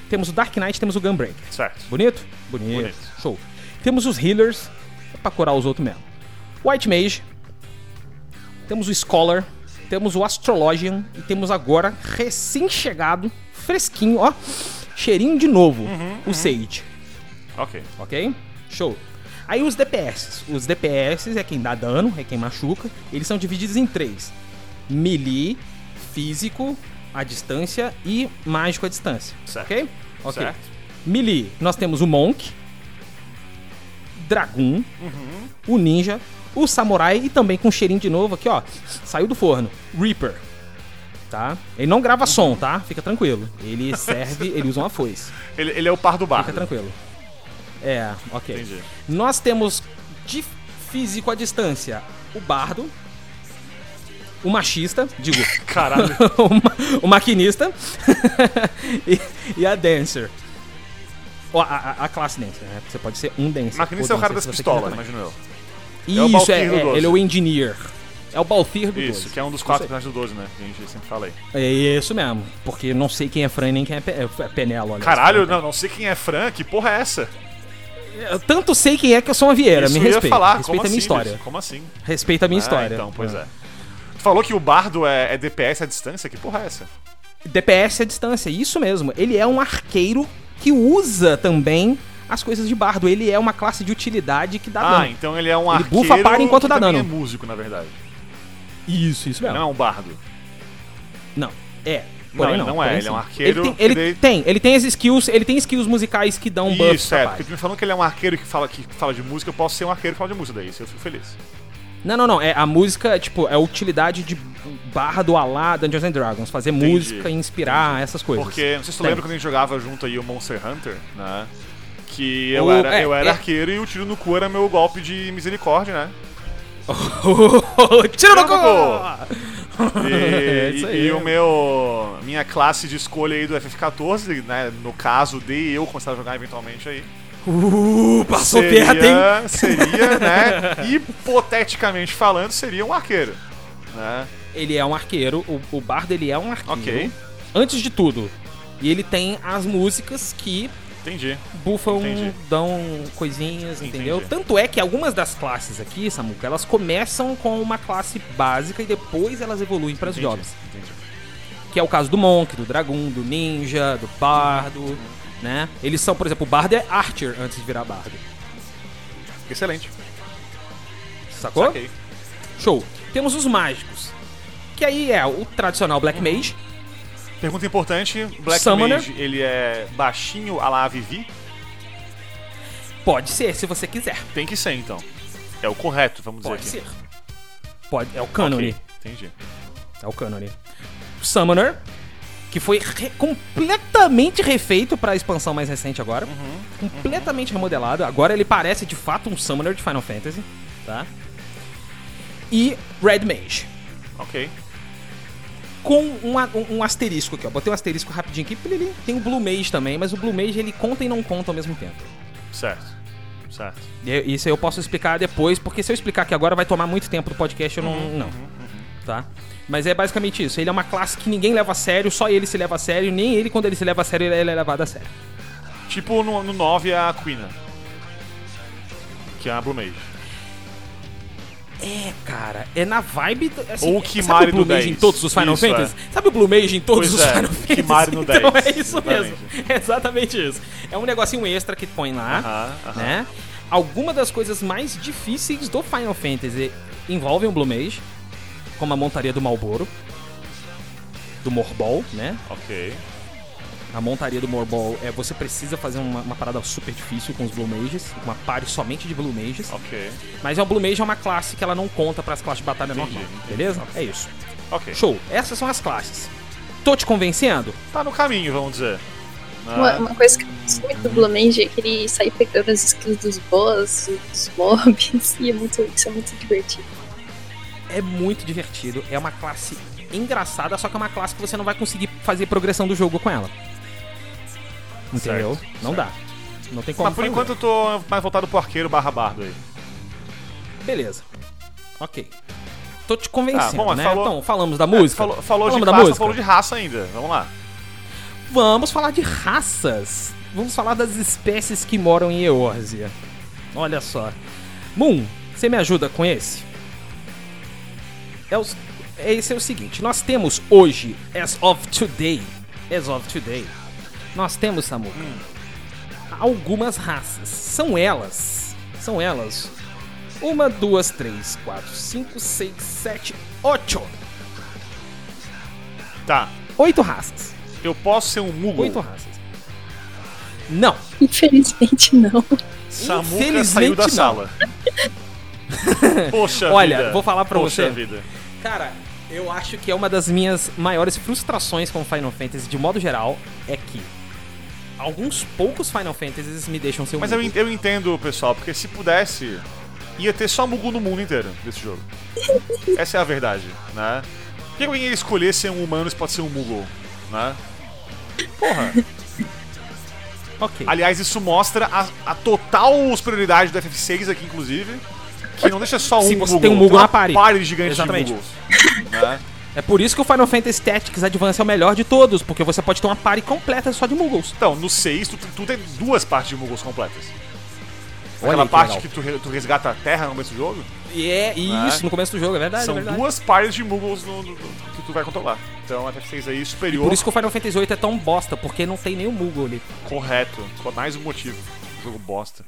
temos o Dark Knight, temos o Gunbreaker. Certo. Bonito? Bonito. Bonito. Show. Temos os Healers, é pra curar os outros mesmo. White Mage, temos o Scholar, temos o Astrologian e temos agora, recém-chegado, fresquinho, ó, cheirinho de novo, o Sage. Ok. Ok? Show. Aí os DPS. Os DPS é quem dá dano, é quem machuca. Eles são divididos em três: melee, físico, à distância e mágico à distância. Certo. Ok? Ok. Certo. Melee, nós temos o Monk, Dragoon, o Ninja, o Samurai e também com cheirinho de novo aqui, ó. Saiu do forno. Reaper. Tá? Ele não grava som, tá? Fica tranquilo. Ele serve, ele usa uma foice. Ele, ele é o par do bar. Fica tranquilo. É, ok. Entendi. Nós temos de físico à distância o bardo, o machista, digo, Caralho. o, ma- o maquinista e, e a dancer. Ó, a, a- classe dancer, né? Você pode ser um dancer. Maquinista é o cara das pistolas, imagino eu. Isso, É é, Balthir do é, 12. ele é o engineer. É o Balthir do Isso, 12. que é um dos quatro personagens do 12, né? Que a gente sempre fala aí. É isso mesmo, porque não sei quem é Fran nem quem é, Pe é Penelo. aliás. Caralho, não, não sei quem é Fran, que porra é essa? Eu tanto sei quem é que eu sou uma Vieira, Isso me respeita. falar, respeita como a minha assim, história. Como assim? Respeita a minha Ah, história. então, pois Ah. é. Tu falou que o bardo é, é DPS à distância? Que porra é essa? DPS à distância, isso mesmo. Ele é um arqueiro que usa também as coisas de bardo. Ele é uma classe de utilidade que dá Ah, dano. então ele é um Ele arqueiro bufa para enquanto dá dano. é músico, na verdade. Isso, isso Não é um bardo. Não, é. Não, Porém, ele não, não é, ele é um arqueiro Ele, tem, ele daí- tem, ele tem as skills, ele tem skills musicais que dão buff Isso, é, porque me falando que ele é um arqueiro que fala, que fala de música, eu posso ser um arqueiro que fala de música daí, isso eu fico feliz. Não, não, não. É, a música, tipo, é a utilidade de barra do Alá Dungeons and Dragons. Fazer Entendi, música e inspirar essas coisas. Porque, não sei se tu Tem. lembra quando a gente jogava junto aí o Monster Hunter, né? Que eu O- era, é, eu era é. arqueiro e o tiro no cu era meu golpe de misericórdia, né? Tira no cu! E, É isso e- e o meu. Minha classe de escolha aí do FF14, né? No caso de eu começar a jogar eventualmente aí. Uh, passou seria, perto, hein? Seria, né? Hipoteticamente falando, seria um arqueiro. Né? Ele é um arqueiro, o, o bardo ele é um arqueiro. Ok. Antes de tudo. E ele tem as músicas que Entendi. bufam, Entendi. dão coisinhas, entendeu? Entendi. Tanto é que algumas das classes aqui, Samuca, elas começam com uma classe básica e depois elas evoluem para as Entendi. jobs. Entendi. Que é o caso do Monk, do Dragoon, do Ninja, do Bardo, né? Eles são, por exemplo, o Bardo é Archer antes de virar Bardo. Excelente. Sacou? Saquei. Show. Temos os mágicos. Que aí é o tradicional Black Mage. Pergunta importante: Black Summoner. Mage, ele é baixinho a la Vivi? Pode ser, se você quiser. Tem que ser, então. É o correto, vamos Pode dizer ser. aqui. Pode, é o cânone. Ok, Entendi. É o cânone. Summoner, que foi re- completamente refeito pra expansão mais recente agora. completamente remodelado. Agora ele parece de fato um Summoner de Final Fantasy, tá? E Red Mage. Ok. Com um, a- um- um asterisco aqui, ó. Botei um asterisco rapidinho aqui. Tem o Blue Mage também, mas o Blue Mage ele conta e não conta ao mesmo tempo. Certo. Certo. E- Isso eu posso explicar depois, porque se eu explicar aqui agora vai tomar muito tempo do podcast, eu não. não. Tá? Mas é basicamente isso. Ele é uma classe que ninguém leva a sério, só ele se leva a sério, nem ele, quando ele se leva a sério, ele é levado a sério. Tipo no, no 9 a Queen. Que é a Blue Mage. É, cara, é na vibe. do- Assim, Ou o sabe Kimari o Blue no Mage 10? em todos os Final Isso, é. Fantasy? Sabe o Blue Mage em todos Pois os é, Final Fantasy? Kimari no Então 10, é isso mesmo. exatamente. É exatamente isso. É um negocinho extra que põe lá, Aham, aham. né? Alguma das coisas mais difíceis do Final Fantasy envolvem o Blue Mage, como a montaria do Malboro, do Morbol, né? Ok. A montaria do Morbol é você precisa fazer uma, uma parada super difícil com os Blue Mages, uma party somente de Blue Mages. Ok. Mas é o Blue Mage é uma classe que ela não conta para as classes de batalha Entendi, normal, entendi. beleza? É isso. Ok. Show. Essas são as classes. Tô te convencendo? Tá no caminho, vamos dizer. Uma, Ah, uma coisa que eu gosto muito do Blue Mage é que ele sai pegando as skills dos boss, dos mobs, e é muito, isso é muito divertido. É muito divertido. É uma classe engraçada, só que é uma classe que você não vai conseguir fazer progressão do jogo com ela. Entendeu? Certo, não certo. dá. Não tem como. Mas por fazer. enquanto eu tô mais voltado pro arqueiro barra bardo aí. Beleza. Ok. Tô te convencendo, Ah, bom, né? falou- Então, falamos da música? Falou, falou de Falamos da classe, música? falou de raça ainda. Vamos lá. Vamos falar de raças. Vamos falar das espécies que moram em Eorzea. Olha só. Moon, você me ajuda com esse? É os- é- esse é o seguinte, nós temos hoje, as of today, as of today, nós temos, Samuca, algumas raças. São elas, são elas, uma, duas, três, quatro, cinco, seis, sete, oito. Tá. Oito raças. Eu posso ser um Moogle. Oito raças. Não. Infelizmente não. Samuca Infelizmente, saiu da não. sala. Poxa Olha, vida. vou falar pra Poxa você. vida. Cara, eu acho que é uma das minhas maiores frustrações com Final Fantasy, de modo geral, é que alguns poucos Final Fantasies me deixam ser um Mas eu, eu entendo, pessoal, porque se pudesse, ia ter só Mugu no mundo inteiro desse jogo. Essa é a verdade, né? Por que alguém ia escolher ser um humano se pode ser um Moogle, né? Porra. Ok. Aliás, isso mostra a, a total superioridade do FF6 aqui, inclusive. Que não deixa só um Se você Moogle, tem um Moogle na party. party gigante Exatamente. né? É por isso que o Final Fantasy Tactics Advance é o melhor de todos, porque você pode ter uma party completa só de Muggles. Então, no 6, tu, tu tem duas partes de Moogles completas. Olha Aquela aí que parte legal. que tu, re- tu resgata a terra no começo do jogo, E é isso, no começo do jogo, é verdade. são é verdade. duas partes de Moogles no- no- no- que tu vai controlar. Então, a FF6 aí superior, Por isso que o Final Fantasy VIII é tão bosta, porque não tem nenhum Moogle ali. correto. Com mais um motivo. Jogo bosta.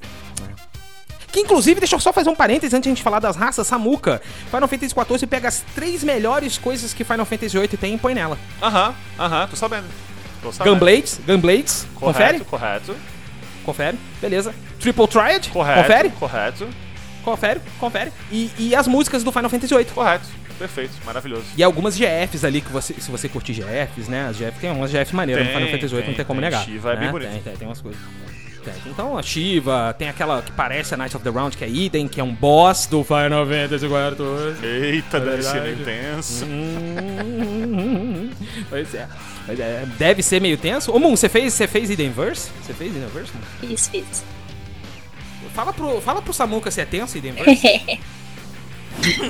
Que inclusive, deixa eu só fazer um parênteses antes de a gente falar das raças, Samuka. Final Fantasy XIV pega as três melhores coisas que Final Fantasy VIII tem e põe nela. Aham, aham, tô sabendo. Tô sabendo. Gunblades, Gunblades, confere? Correto, correto. Confere, beleza. Triple Triad, Correto. confere, Correto. confere, confere. E, e as músicas do Final Fantasy VIII. Correto. Perfeito. Maravilhoso. E algumas GFs ali, que você, se você curtir GFs, né? As GFs tem umas GFs maneiras no Final Fantasy VIII, não tem, como tem. negar. Shiva é né? bem bonito. Tem, tem, tem umas coisas. Então a Shiva, tem aquela que parece a Knight of the Round, que é Eden, que é um boss do Final Fantasy XIV. Eita, deve ser verdade. meio tenso. Hum, pois é. Pois é. Deve ser meio tenso. Ô, Moon, você fez, você fez Edenverse? Você fez Edenverse? Moon? Fiz, fiz. Fala pro, fala pro Samuka se é tenso Edenverse.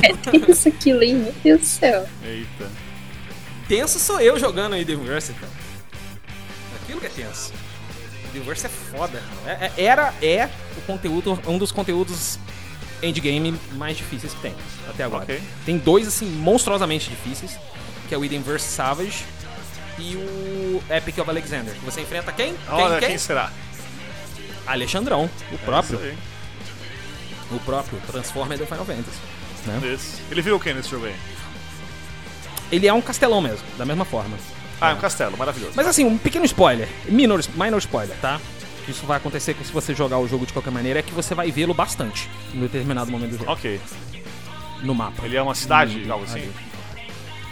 É tenso aquilo, hein? Meu Deus do céu. Eita. Tenso sou eu jogando Universe, cara. Aquilo que é tenso. The Universe é foda. É- é- era, é o conteúdo, um dos conteúdos endgame mais difíceis que tem até agora. Ok. Tem dois, assim, monstruosamente difíceis, que é o Edenverse Savage e o Epic of Alexander. Você enfrenta quem? Olha, quem? quem será? Alexandrão, o próprio. É isso O próprio Transformer do Final Fantasy. Né? Ele virou o que nesse jogo aí? Ele é um castelão mesmo, da mesma forma. Ah, é um castelo, maravilhoso. Mas assim, um pequeno spoiler, minor, minor spoiler, tá? Isso vai acontecer se você jogar o jogo de qualquer maneira, é que você vai vê-lo bastante em determinado momento do jogo, Ok. no mapa. Ele é uma cidade, Hum, algo assim? ali.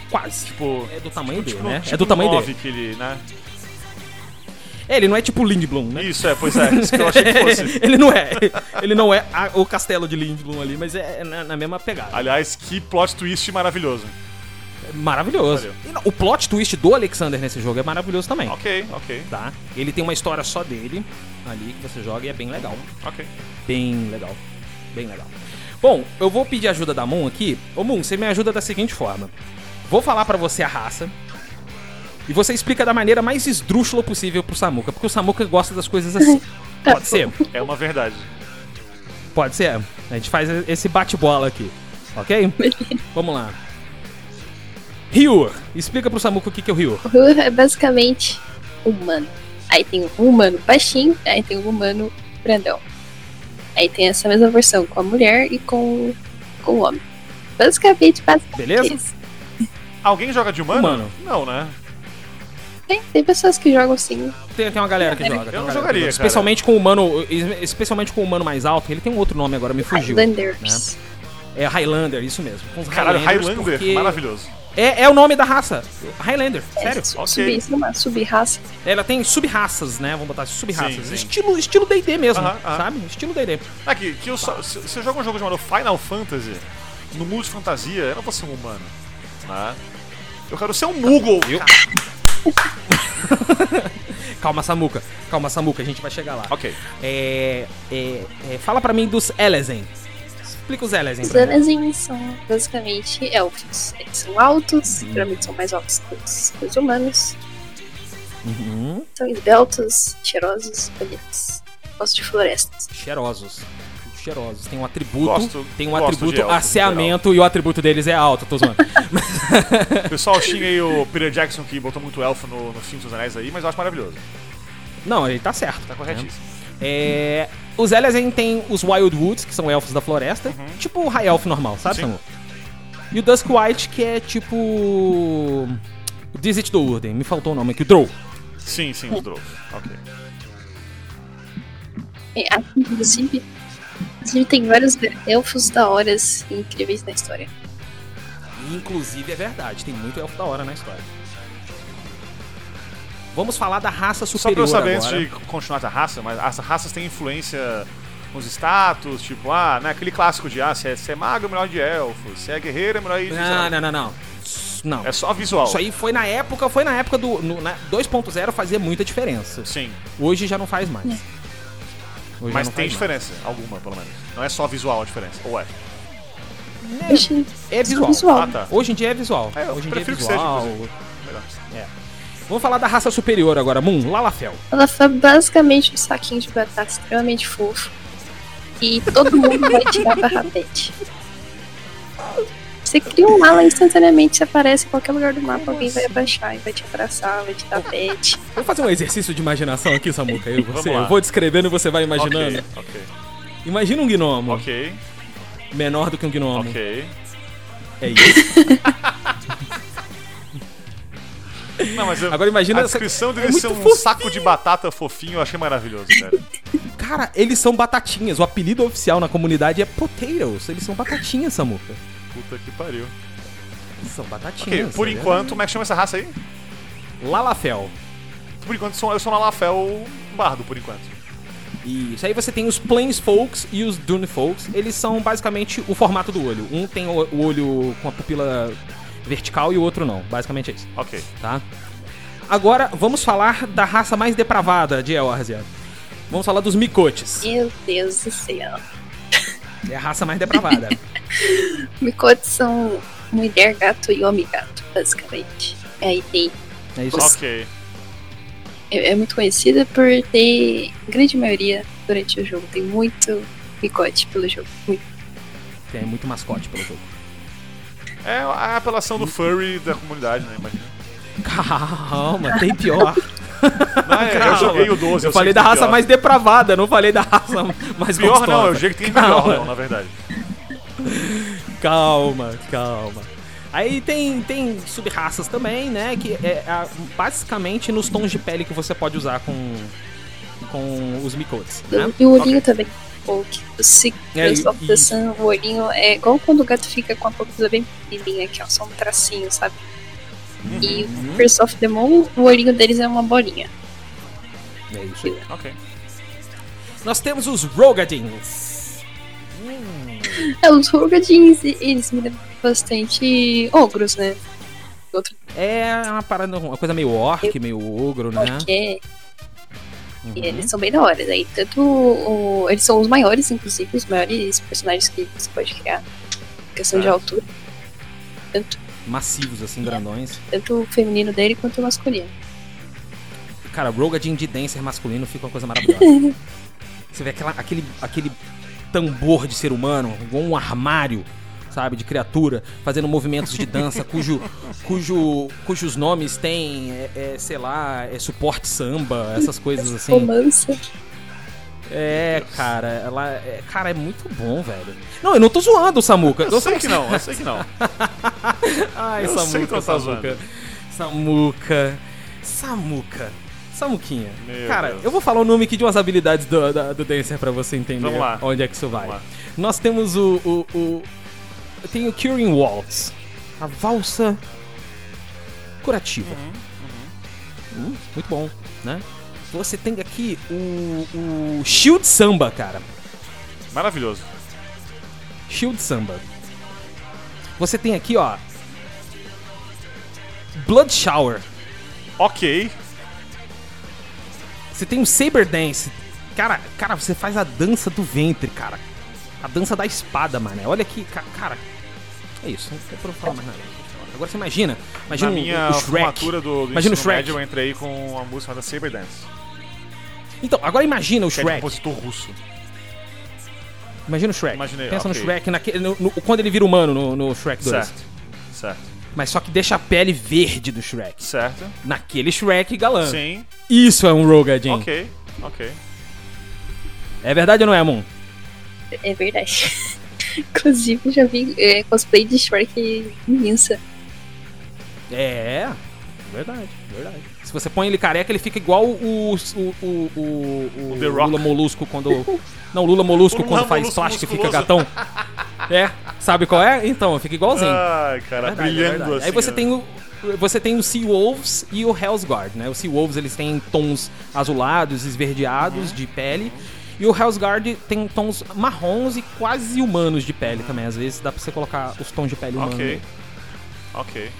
Quase. Tipo. É do tamanho dele, tipo, né? tipo é do tamanho dele. que ele, né? É, ele não é tipo Lindblom, né? Isso, é, pois é. Isso que eu achei que fosse. ele não é. Ele não é a- o castelo de Lindblom ali, mas é na, na mesma pegada. Aliás, que plot twist maravilhoso. Maravilhoso. E não, o plot twist do Alexander nesse jogo é maravilhoso também. Ok, ok, Tá? Ele tem uma história só dele ali que você joga e é bem legal. ok. Bem legal. Bem legal. Bom, eu vou pedir ajuda da Moon aqui. Ô Moon, você me ajuda da seguinte forma. Vou falar pra você a raça. E você explica da maneira mais esdrúxula possível pro Samuka. Porque o Samuka gosta das coisas assim. Pode ser? É uma verdade. Pode ser? A gente faz esse bate-bola aqui. Ok? Vamos lá. Ryu. Explica pro Samuka o que que é o Ryu. O Ryu é basicamente humano. Aí tem um humano baixinho, aí tem um humano grandão. Aí tem essa mesma versão com a mulher e com, com o homem. Basicamente, basicamente Beleza? isso. Alguém joga de humano? Humano. Não, né? Tem, tem pessoas que jogam assim. Tem, tem uma galera que Eu joga. tem não jogaria. Especialmente com o humano. Especialmente com o humano mais alto. Ele tem um outro nome agora, me fugiu. Highlanders. É Highlander, isso mesmo. Com os Caralho, Highlander, porque maravilhoso. É, é o nome da raça. Highlander, sério. É, su- Ok. subir, sei lá, subir raça. Ela tem sub-raças, né? Vamos botar sub-raças. Estilo estilo D&D mesmo, Aham, aham. sabe? Estilo D&D. Aqui, que eu só, se se eu jogo um jogo chamado Final Fantasy, no mundo de fantasia, eu não vou ser um humano. Né? Eu quero ser um Moogle. Eu- Calma, Samuka. Calma, Samuka, a gente vai chegar lá. Ok. É, é, é, fala pra mim dos Elezen. Explica os Elezen Os pra mim. Elezinhos são basicamente elfos. Eles são altos, Uhum. geralmente são mais altos que os, que os humanos. Uhum. São esbeltos, cheirosos, bonitos. Gosto de florestas. Cheirosos. Cheirosos. Tem um atributo. Gosto- tem um atributo elfos, e o atributo deles é alto, tô zoando. O pessoal xinga aí o Peter Jackson que botou muito elfo no, no filme dos Anéis aí, mas eu acho maravilhoso. Não, ele tá certo. Tá corretíssimo. É, os Elezen tem os Wild Woods, que são elfos da floresta. Tipo o High Elf normal, sabe, Sim. Samu? E o Dusk White, que é tipo. O Dizit do Urden. Me faltou o nome aqui. O Drow. Sim, sim, os Drow. Ok. É, aqui, inclusive, inclusive, tem vários elfos da horas incríveis na história. Inclusive, é verdade. Tem muito elfo da hora na história. Vamos falar da raça Só pra eu superior saber agora. antes de continuar essa raça, mas as raças têm influência nos status, tipo, ah, né, aquele clássico de ah, se é, se é mago é melhor de elfo, se é guerreiro é melhor de. Não, não, não, não. Não. É só visual. Isso aí foi na época, foi na época do. No, na 2.0 fazia muita diferença. Sim, Hoje já não faz mais. Hoje mas tem diferença, alguma pelo menos. Não é só visual a diferença, ou é? mais. Hoje, É visual. visual. Ah, tá. Hoje em dia é visual. É, eu Hoje em dia é prefiro que seja, visual. Vamos falar da raça superior agora, Moon, Lalafel. ela foi basicamente um saquinho de batata extremamente fofo. E todo mundo vai tirar barrapete. Você cria um ala instantaneamente, você aparece em qualquer lugar do mapa, alguém vai abaixar e vai te abraçar, vai te dar pet. Vamos fazer um exercício de imaginação aqui, Samuca. Eu, e você, eu vou descrevendo e você vai imaginando. Ok, ok. Imagina um gnomo Ok, menor do que um gnomo. ok. É isso. Não, mas eu, Agora imagina a essa- descrição dele é ser um fofinho. saco de batata fofinho, eu achei maravilhoso, cara. Cara, eles são batatinhas. O apelido oficial na comunidade é Potatoes. Eles são batatinhas, Samuca. Puta que pariu. Eles são batatinhas. por é enquanto, como é que chama essa raça aí? Lalafel. Por enquanto, eu sou- eu sou na Lafel Bardo, por enquanto. Isso. Aí você tem os Plains Folks e os Dune Folks. Eles são basicamente o formato do olho. Um tem o olho com a pupila vertical e o outro não. Basicamente é isso, Ok. tá? Agora, vamos falar da raça mais depravada de Eorzea. Vamos falar dos Micotes. Meu Deus do céu. É a raça mais depravada. Micotes são mulher gato e homem gato, basicamente. Aí tem. É isso. Os- Ok. É, é muito conhecida por ter grande maioria durante o jogo. Tem muito picote pelo jogo. Muito. Tem muito mascote pelo jogo. É a apelação do furry da comunidade, né? Imagina. Calma, tem pior. Não, é, eu joguei o 12. Eu sei falei da raça pior. mais depravada, não falei da raça mais Pior gostosa. não, eu joguei que tem melhor, Calma. não, na verdade. Calma, calma. Aí tem, tem sub-raças também, né? Que é, é, basicamente nos tons de pele que você pode usar com, com os micotes, né? E o olhinho também. O que se É, e- Sun, o olhinho é igual quando o gato fica com a pupila bem pequenininha, que é só um tracinho, sabe? E Uhum. o Curse of the Moon, o olhinho deles é uma bolinha. É isso aí. Ok. Nós temos os Rogadins. É, os Rogadins, eles me lembram bastante ogros, né? Outro É uma parada, uma coisa meio orc, meio ogro, né? é Uhum. E eles são bem da hora. Aí, tanto o- eles são os maiores, inclusive, os maiores personagens que você pode criar. Questão de Ah. altura. Tanto, Massivos, assim, grandões. tanto o feminino dele quanto o masculino. Cara, Rogadin de dancer masculino fica uma coisa maravilhosa. Você vê aquela, aquele, aquele tambor de ser humano, igual um armário, sabe, de criatura, fazendo movimentos de dança, cujo, cujo, cujos nomes têm, é, é, sei lá, é suporte samba, essas coisas assim. Romance. É, cara, ela. É, cara, é muito bom, velho. Não, eu não tô zoando, Samuca. Eu sei que não, eu sei que não. Ai, Eu sei que Samuca, Samuca. Samuca. Samuca. Samuquinha. Meu Cara, Deus. eu vou falar o nome aqui de umas habilidades do, da- do Dancer pra você entender Vamos lá. onde é que isso vai. Vamos lá. Nós temos o. o, o tem o Curing Waltz. A valsa curativa. Uhum, Hum, muito bom, né? Você tem aqui o, o Shield Samba, cara. Maravilhoso. Shield Samba. Você tem aqui, ó. Blood Shower. Ok. Você tem o Saber Dance. Cara, cara, você faz a dança do ventre, cara. A dança da espada, mano. Olha que, ca- cara. É isso, não tem pra falar mais nada. Agora você imagina, imagina Na o- minha o, Shrek. formatura do, do Imagina o Shrek. médio, eu entrei com a música da Saber Dance. Então, agora imagina o Que é de Shrek. compositor russo. Imagina o Shrek. Imaginei, Pensa ok. no Shrek, naquele, no- no- quando ele vira humano no, no Shrek 2. Certo. Certo. Mas só que deixa a pele verde do Shrek. Certo. Naquele Shrek galã. Sim. Isso é um Rogadin. Ok. Ok. É verdade ou não é, Moon? É verdade. Inclusive, já vi é, cosplay de Shrek imensa. É, verdade, verdade. Se você põe ele careca, ele fica igual o, o, o, o, o O The Rock. Lula Molusco quando. Não, o Lula Molusco O quando Lula faz Molusco plástico e fica gatão. É, sabe qual é? Então, fica igualzinho. Ai, cara, Verdade, brilhando verdade. assim. Aí você né? tem o. Você tem o Sea Wolves e o Hell's Guard, né? O Sea Wolves eles têm tons azulados, esverdeados Uhum. de pele. E o Hell's Guard tem tons marrons e quase humanos de pele também. Às vezes dá pra você colocar os tons de pele humanos. Ok. Ok.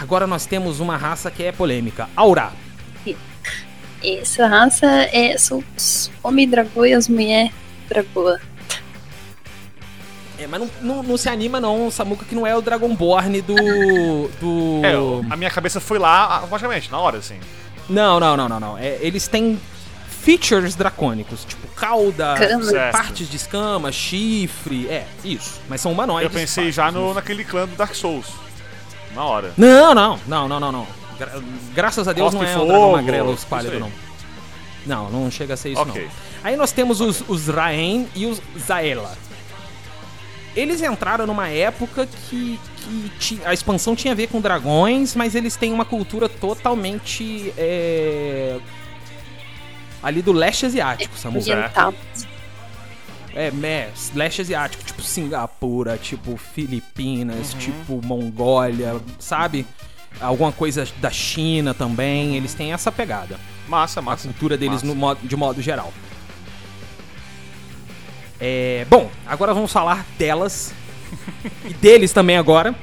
Agora nós temos uma raça que é polêmica. Aura. Essa raça é, são os homem dragão e as mulheres dragoa. É, mas não, não, não se anima não, Samuka, que não é o Dragonborn do... do... É, a minha cabeça foi lá automaticamente, na hora, assim. Não, não, não, não, não. É, eles têm features dracônicos, tipo cauda, partes de escama, chifre, é, isso. Mas são humanoides. Eu pensei fáceis, já no, naquele clã do Dark Souls. Na hora. Não, não, não, não, não, não. Gra- graças a Deus Cospe não é o fogo, dragão magrelo aí. não. Não, não chega a ser isso, Ok. não. Aí nós temos os, os Raen e os Zaela. Eles entraram numa época que, que ti- a expansão tinha a ver com dragões, mas eles têm uma cultura totalmente. é, ali do leste asiático, Samu. Oriental. É, é, leste asiático, tipo Singapura, tipo Filipinas, Uhum. tipo Mongólia, sabe? Alguma coisa da China também, eles têm essa pegada. Massa, A massa. cultura deles Massa. modo, de modo geral. É, bom, agora vamos falar delas e deles também agora.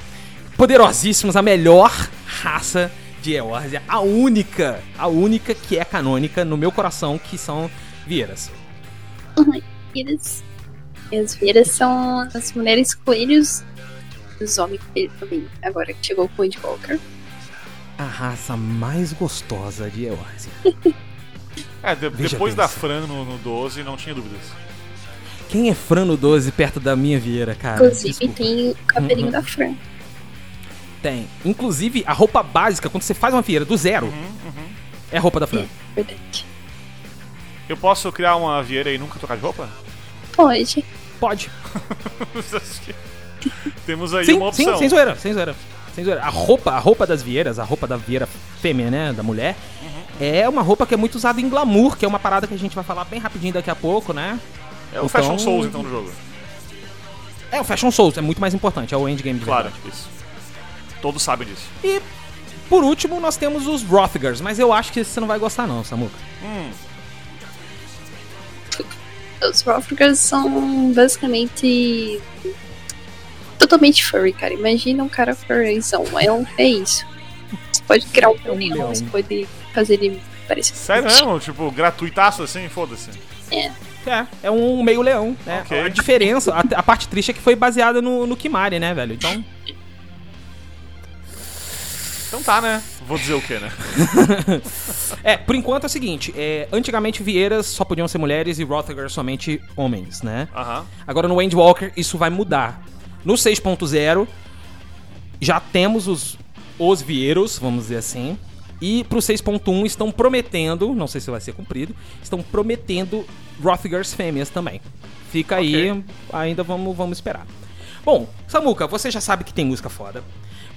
Poderosíssimos, a melhor raça de Eorzea, a única, a única que é canônica no meu coração, que são Vieiras. Eles. E as vieiras são as mulheres coelhos dos homens coelhos também. Agora que chegou o Windwalker. A raça mais gostosa de Eorzea. É, de- Veja depois da. Fran no, no 12, não tinha dúvidas. Quem é Frano 12 perto da minha vieira, cara? Inclusive Desculpa. tem o cabelinho Uhum. da Fran. Tem. Inclusive, a roupa básica, quando você faz uma vieira do zero, Uhum, é a roupa da Fran. Verdade. Eu posso criar uma vieira e nunca trocar de roupa? Pode. Pode. Temos aí Sim, uma sim, opção. sem zoeira, sem zoeira. Sem zoeira. A roupa, a roupa das vieiras, a roupa da vieira fêmea, né, da mulher, é uma roupa que é muito usada em glamour, que é uma parada que a gente vai falar bem rapidinho daqui a pouco, né? é o então- Fashion Souls, então, do jogo. É o Fashion Souls, é muito mais importante, é o endgame de Claro, verdade. isso. Todos sabem disso. E por último, nós temos os Rothgars, mas eu acho que você não vai gostar não, Samuca. Hum, Os Rofrugars são basicamente totalmente furry, cara. Imagina um cara furryzão. É, um, é isso. Você pode criar um um leão, você pode fazer ele parecer sério mesmo? Tipo, gratuitaço assim? Foda-se. É. É, é um meio leão, né? Ok. A diferença, a, a parte triste é que foi baseada no, no Kimari, né, velho? Então, Então tá, né? Vou dizer o que, né? é, por enquanto é o seguinte, é, antigamente vieiras só podiam ser mulheres e Rothgar somente homens, né? Agora no Endwalker isso vai mudar. No 6.0 já temos os, os vieiros, vamos dizer assim. E pro 6.1 estão prometendo, não sei se vai ser cumprido, estão prometendo Rothgars fêmeas também. Fica aí, ainda vamos, vamos esperar. Bom, Samuca, você já sabe que tem música foda.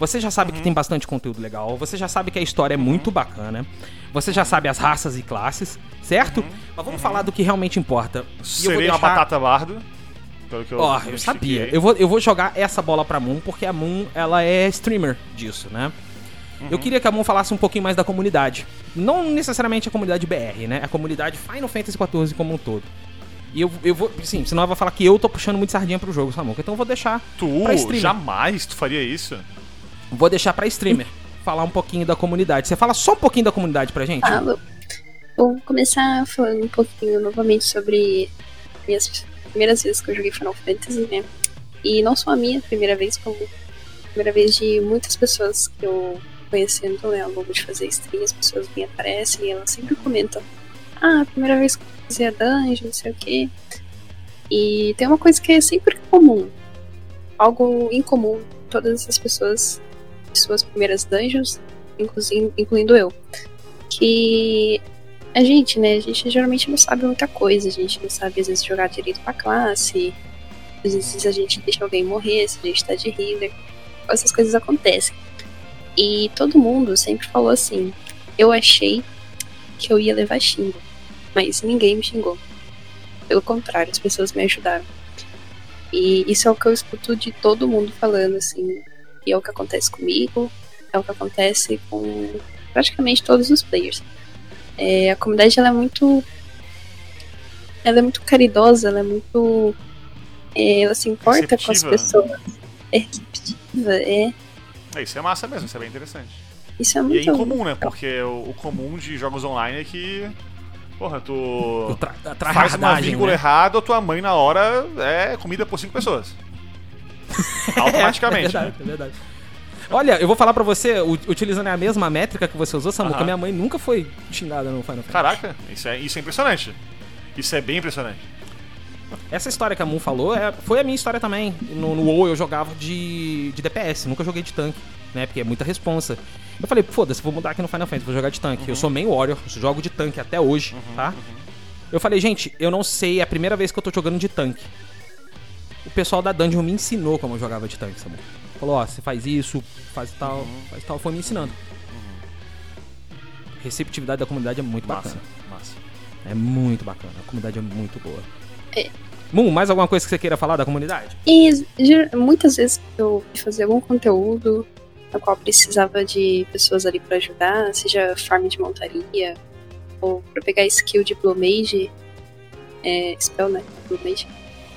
Você já sabe que tem bastante conteúdo legal. Você já sabe que a história é muito bacana. Você já sabe as raças e classes, certo? Mas vamos falar do que realmente importa. Eu vou Serei uma deixar- batata bardo. Pelo que eu, Ó, eu sabia. Eu vou, eu vou jogar essa bola pra Moon, porque a Moon, ela é streamer disso, né? Eu queria que a Moon falasse um pouquinho mais da comunidade. Não necessariamente a comunidade BR, né? A comunidade Final Fantasy XIV como um todo. E eu, eu vou, sim, senão vai falar que eu tô puxando muito sardinha pro jogo, Samuca. Então eu vou deixar Tu, pra streamer. jamais tu faria isso? Vou deixar pra streamer falar um pouquinho da comunidade. Você fala só um pouquinho da comunidade pra gente? Ah, vou- vou começar falando um pouquinho novamente sobre minhas primeiras vezes que eu joguei Final Fantasy, né? E não só a minha primeira vez, como a primeira vez de muitas pessoas que eu conhecendo, né? Ao longo de fazer stream, as pessoas me aparecem e elas sempre comentam: Ah, a primeira vez que fazia dungeon, não sei o quê. E tem uma coisa que é sempre comum, algo incomum, todas as pessoas suas primeiras dungeons, incluindo eu que a gente, né, a gente geralmente não sabe muita coisa, a gente não sabe às vezes jogar direito pra classe, às vezes a gente deixa alguém morrer, se a gente tá de healer, essas coisas acontecem. E todo mundo sempre falou assim: eu achei que eu ia levar xingo, mas ninguém me xingou. Pelo contrário, as pessoas me ajudaram. E isso é o que eu escuto de todo mundo falando, assim, e é o que acontece comigo, é o que acontece com praticamente todos os players. É, a comunidade ela é muito. Ela é muito caridosa, ela é muito. é, ela se importa com as Receptiva. pessoas. É receptiva, é. É, isso é massa mesmo, isso é bem interessante. Isso é E é muito. incomum, né? Porque o, o comum de jogos online é que. Porra, tu. Tra a Faz uma vírgula né? errada, a tua mãe na hora é comida por cinco pessoas. Automaticamente. É verdade, é verdade. Olha, eu vou falar pra você, utilizando a mesma métrica que você usou, Samuca, Aham. minha mãe nunca foi xingada no Final Fantasy. Caraca, isso é, isso é impressionante. Isso é bem impressionante. Essa história que a Moon falou é- foi a minha história também. No, no WoW eu jogava de, de DPS, nunca joguei de tanque, né? Porque é muita responsa. Eu falei, foda-se, vou mudar aqui no Final Fantasy, vou jogar de tanque. Eu sou main warrior, jogo de tanque até hoje, tá? Eu falei, gente, eu não sei, é a primeira vez que eu tô jogando de tanque. O pessoal da Dungeon me ensinou como eu jogava de tanque, Samu. Falou, ó, você faz isso, faz tal, faz tal, foi me ensinando. Receptividade da comunidade é muito Massa, bacana. massa. É muito bacana, a comunidade é muito boa. Moon, mais alguma coisa que você queira falar da comunidade? E muitas vezes eu fazer algum conteúdo na qual precisava de pessoas ali pra ajudar, seja farm de montaria, ou pra pegar skill de Blue Mage, é, spell, né? Blue Mage.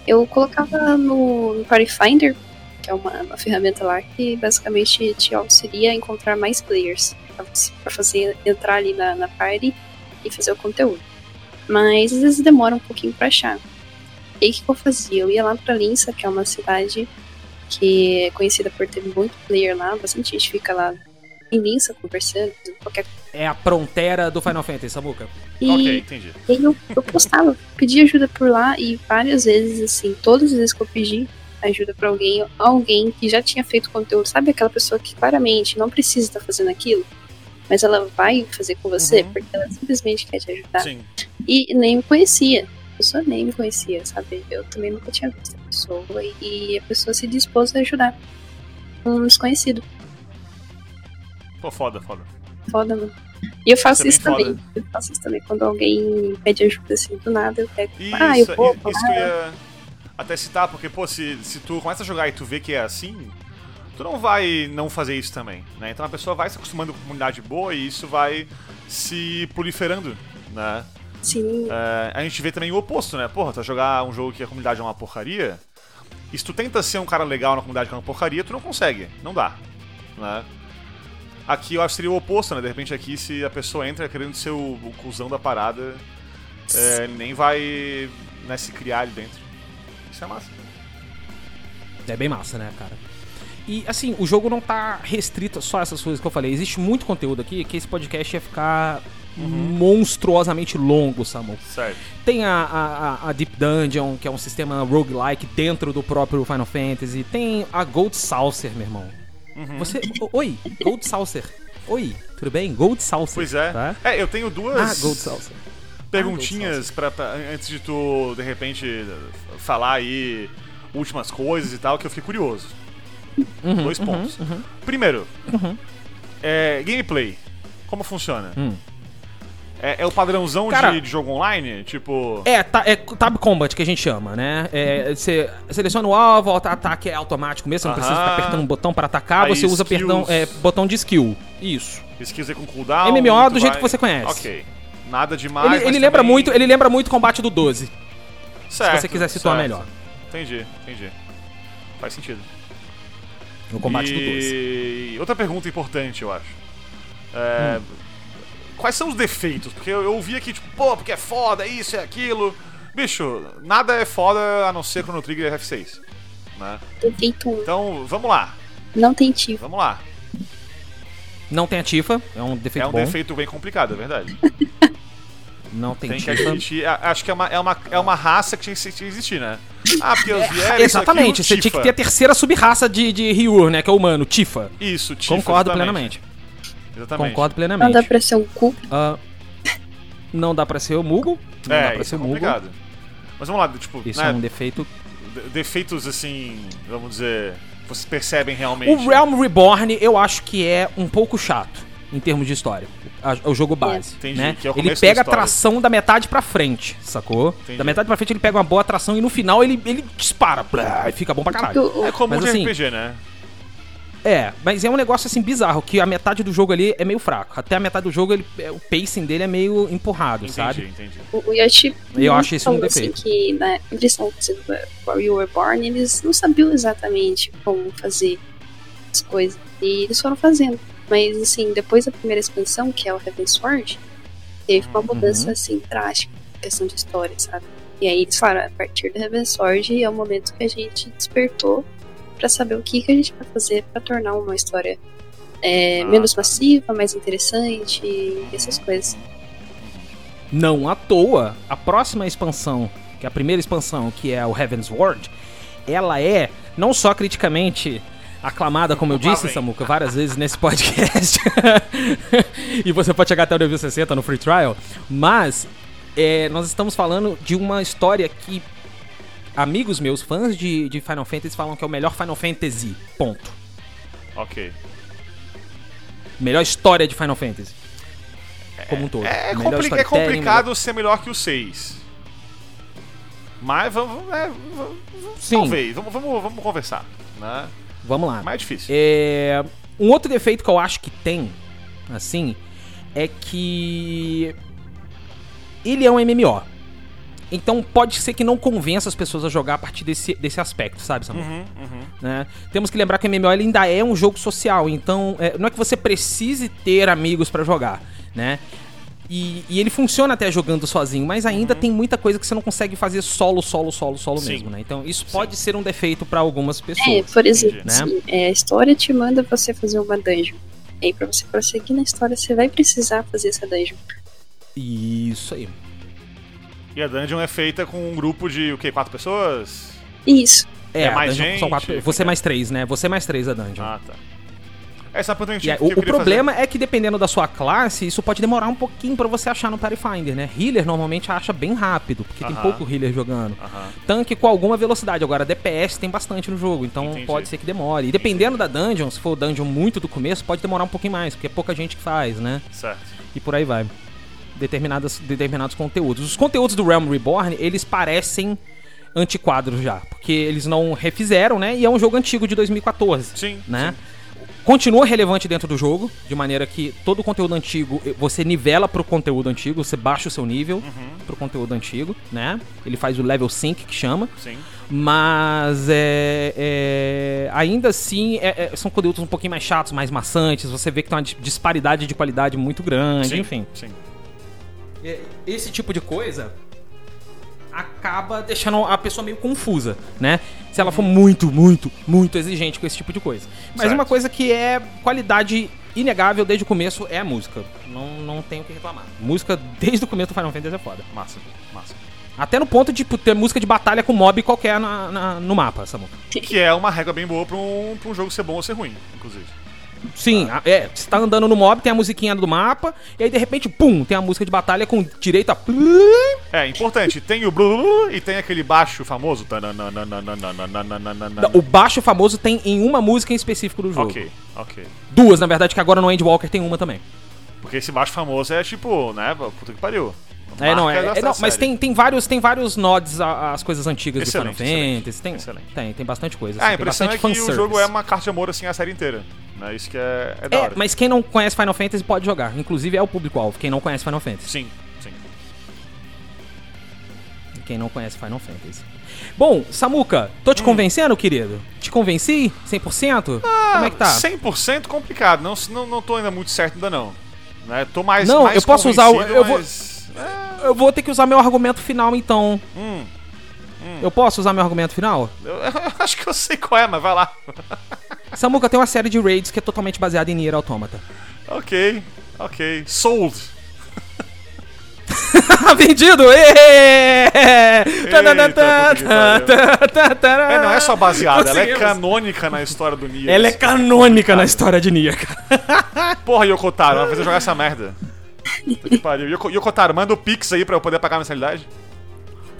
Eu colocava no, no Party Finder, que é uma, uma ferramenta lá que basicamente te auxilia a encontrar mais players pra fazer entrar ali na, na party e fazer o conteúdo. Mas às vezes demora um pouquinho pra achar. E aí o que eu fazia? Eu ia lá pra Linça, que é uma cidade que é conhecida por ter muito player lá, bastante gente fica lá em Linça conversando, qualquer É a fronteira do Final Fantasy, Samuka. e, Ok, entendi. e aí eu, eu postava, pedia ajuda por lá e várias vezes, assim, todas as vezes que eu pedi ajuda pra alguém, alguém que já tinha feito conteúdo, sabe aquela pessoa que claramente não precisa estar fazendo aquilo, mas ela vai fazer com você Uhum. porque ela simplesmente quer te ajudar. Sim. E nem me conhecia. A pessoa nem me conhecia, sabe? Eu também nunca tinha visto a pessoa e, a pessoa se dispôs a ajudar um desconhecido. Pô, foda, foda. Foda, mano. E eu faço Isso é também. Eu faço isso também. Quando alguém pede ajuda assim do nada, eu pego. Isso, ah, eu vou. isso que eu ia até citar, porque, pô, se, se tu começa a jogar e tu vê que é assim, tu não vai não fazer isso também, né? Então a pessoa vai se acostumando com comunidade boa e isso vai se proliferando, né? Sim, É, a gente vê também o oposto, né? Porra, tu vai jogar um jogo que a comunidade é uma porcaria, e se tu tenta ser um cara legal na comunidade que é uma porcaria, tu não consegue, não dá, né? Aqui eu acho que seria o oposto, né? De repente aqui, se a pessoa entra querendo ser o, o cuzão da parada, é, ele nem vai né, se criar ali dentro. Isso é massa. É bem massa, né, cara? E assim, o jogo não tá restrito só a essas coisas que eu falei. Existe muito conteúdo aqui que esse podcast ia ficar monstruosamente longo, Samu. Certo. Tem a, a, a- Deep Dungeon, que é um sistema roguelike dentro do próprio Final Fantasy. Tem a Gold Saucer, meu irmão. Uhum. Você. Oi, Gold Saucer. Oi, tudo bem? Gold Saucer. Pois é. Tá? É, eu tenho duas Ah, Gold Saucer. perguntinhas pra, pra- antes de tu, de repente, falar aí últimas coisas e tal, que eu fiquei curioso. Uhum, Dois uhum, pontos. uhum. Primeiro, Uhum. é, gameplay. Como funciona? Hum. É, é o padrãozão Cara- de, de jogo online? Tipo. É, tá, é Tab Combat que a gente chama, né? É, você seleciona o alvo, o ataque é automático mesmo, você não precisa Aham. ficar apertando um botão pra atacar, Aí você usa skills. perdão, é, botão de skill. Isso. Skills aí com cooldown. MMO do jeito vai- que você conhece. Ok. Nada demais. ele, ele lembra também- muito, ele lembra muito o combate do 12, Certo, se você quiser situar certo. melhor. Entendi, entendi. Faz sentido. No combate do 12. e... outra pergunta importante, eu acho. É, Hum. Quais são os defeitos? Porque eu, eu ouvi aqui, tipo, pô, porque é foda, isso, é aquilo. Bicho, nada é foda a não ser Chrono Trigger e F6. Né? defeito. Então, vamos lá, Não tem tive. vamos lá. Não tem a Tifa, é um defeito é um bom. defeito bem complicado, é verdade. Não tem, Tem que Tifa. a- Acho que é uma, é, uma, é uma raça que tinha que tinha que existir, né? Ah, porque os. É, Exatamente, você tinha que ter a terceira sub-raça de, de Ryu, né? Que é o humano, Tifa. Isso, Tifa, Concordo exatamente. plenamente. Exatamente. Concordo Não plenamente. dá pra ser um cu. Ah, não dá pra ser o Mugo. Não É, dá pra isso ser é o Mugo. Mas vamos lá, tipo, Isso né, é um defeito. de- defeitos assim, vamos dizer, vocês percebem realmente. O Realm Reborn eu acho que é um pouco chato em termos de história. A- o jogo base, Entendi, né? que é o ele pega a tração da metade pra frente, sacou? Entendi. Da metade pra frente ele pega uma boa tração e no final ele, ele dispara. blá, e fica bom pra caralho. O- o- É comum Mas de assim, RPG, né? É, mas é um negócio assim bizarro, que a metade do jogo ali é meio fraco. Até a metade do jogo, ele, é, o pacing dele é meio empurrado, Entendi, sabe? entendi. O, o Yoshi Eu acho isso um falou defeito. Assim, que na edição do You Were Born, eles não sabiam exatamente como fazer as coisas. E eles foram fazendo. Mas, assim, depois da primeira expansão, que é o Heaven Sword, teve uma mudança, Uhum. assim, drástica em questão de história, sabe? E aí eles falaram, a partir do Heaven Sword é o momento que a gente despertou pra saber o que, que a gente vai fazer pra tornar uma história é, Ah, menos tá. massiva, mais interessante e essas coisas. Não à toa, a próxima expansão, que é a primeira expansão, que é o Heaven's Ward, ela é não só criticamente aclamada, como eu disse, vem. Samuca, várias vezes nesse podcast. e você pode chegar até o nível 60 no Free Trial, mas é, nós estamos falando de uma história que amigos meus, fãs de, de Final Fantasy, falam que é o melhor Final Fantasy. Ponto. Ok. Melhor história de Final Fantasy. Como um todo. É, é storytelling, complicado ser melhor que o 6. Mas vamos. é, v- v- Sim. Talvez, vamos, vamos, vamos conversar. Né? Vamos lá. Mais difícil. É, um outro defeito que eu acho que tem, assim, é que ele é um MMO. Então pode ser que não convença as pessoas a jogar a partir desse, desse aspecto, sabe, Samuel? Uhum, uhum. né? Temos que lembrar que o MMO ele ainda é um jogo social, então é, não é que você precise ter amigos pra jogar, né? E, e ele funciona até jogando sozinho, mas ainda tem muita coisa que você não consegue fazer solo, solo, solo, solo Sim. mesmo, né? Então isso pode ser um defeito pra algumas pessoas. É, por exemplo, né? assim, é, a história te manda você fazer uma dungeon. E aí, pra você prosseguir na história, você vai precisar fazer essa dungeon. Isso aí. E a dungeon é feita com um grupo de, o quê? Quatro pessoas? Isso. É, É mais gente? são quatro- você mais três, né? Você mais três a dungeon. Ah, tá. Essa é pergunta eu o, o problema é que dependendo da sua classe, isso pode demorar um pouquinho pra você achar no Pathfinder, né? Healer normalmente acha bem rápido, porque tem Aham. pouco healer jogando. fazer. Aham. Tanque com alguma velocidade. Agora, DPS tem bastante no jogo, então Entendi. pode ser que demore. E dependendo da dungeon, se for dungeon muito do começo, pode demorar um pouquinho mais, porque é pouca gente que faz, né? Certo. E por aí vai. Determinadas, determinados conteúdos. Os conteúdos do Realm Reborn, eles parecem antiquados já, porque eles não refizeram, né? E é um jogo antigo de 2014 Sim. né? Continua relevante dentro do jogo, de maneira que todo o conteúdo antigo eh, você nivela pro conteúdo antigo, você baixa o seu nível Uhum. pro conteúdo antigo, né? Ele faz o level sync que chama, Sim. mas é, é, ainda assim é- é- são conteúdos um pouquinho mais chatos, mais maçantes. Você vê que tem uma dis- disparidade de qualidade muito grande, Sim. enfim. Sim. É, Esse tipo de coisa acaba deixando a pessoa meio confusa, né? Se ela for muito, muito, muito exigente com esse tipo de coisa. Mas Certo. uma coisa que é qualidade inegável desde o começo é a música. Não, não tenho o que reclamar. Música desde o começo do Final Fantasy é foda. Massa. Massa. Até no ponto de ter música de batalha com mob qualquer na, na- no mapa, Samuca. Que é uma regra bem boa pra um, pra um jogo ser bom ou ser ruim, inclusive. Sim, a- é. Você tá andando no mob, tem a musiquinha do mapa, e aí de repente, pum, tem a música de batalha com direito a. É, importante. Tem o blu e tem aquele baixo famoso. O baixo famoso tem em uma música em específico do jogo. Ok, ok. Duas, na verdade, que agora no Endwalker tem uma também. Porque esse baixo famoso é tipo, né? Puta que pariu. É, não, é, é, não, mas tem, tem, vários, tem vários nods a- às coisas antigas Excelente, do Final excelente, Fantasy. Tem, excelente. tem, tem bastante coisa. Ah, a assim, tem impressão é que o jogo é uma carta de amor assim a série inteira. Né? Isso que é, é da É, hora. mas quem não conhece Final Fantasy pode jogar. Inclusive é o público-alvo, quem não conhece Final Fantasy. Sim, sim. Quem não conhece Final Fantasy. Bom, Samuka, tô Hum. te convencendo, querido? Te convenci? 100%? Como é que tá? 100% complicado. Não, não, não tô ainda muito certo ainda não. Né? Tô mais Não, mais eu posso usar o- eu vou- mas- Eu vou ter que usar meu argumento final, então. Hum, Eu posso usar meu argumento final? eu, eu acho que eu sei qual é, mas vai lá. Samuka tem uma série de raids que é totalmente baseada em Nier Automata. ok, ok. Sold. Vendido! Êêêê! É, não é só baseada, ela é canônica na história do Nier. Ela é canônica na história de Nier, cara. Porra, Yokotaro, vai fazer jogar essa merda. Puta que pariu. Yoko, Yokotaro, manda o Pix aí pra eu poder pagar a mensalidade.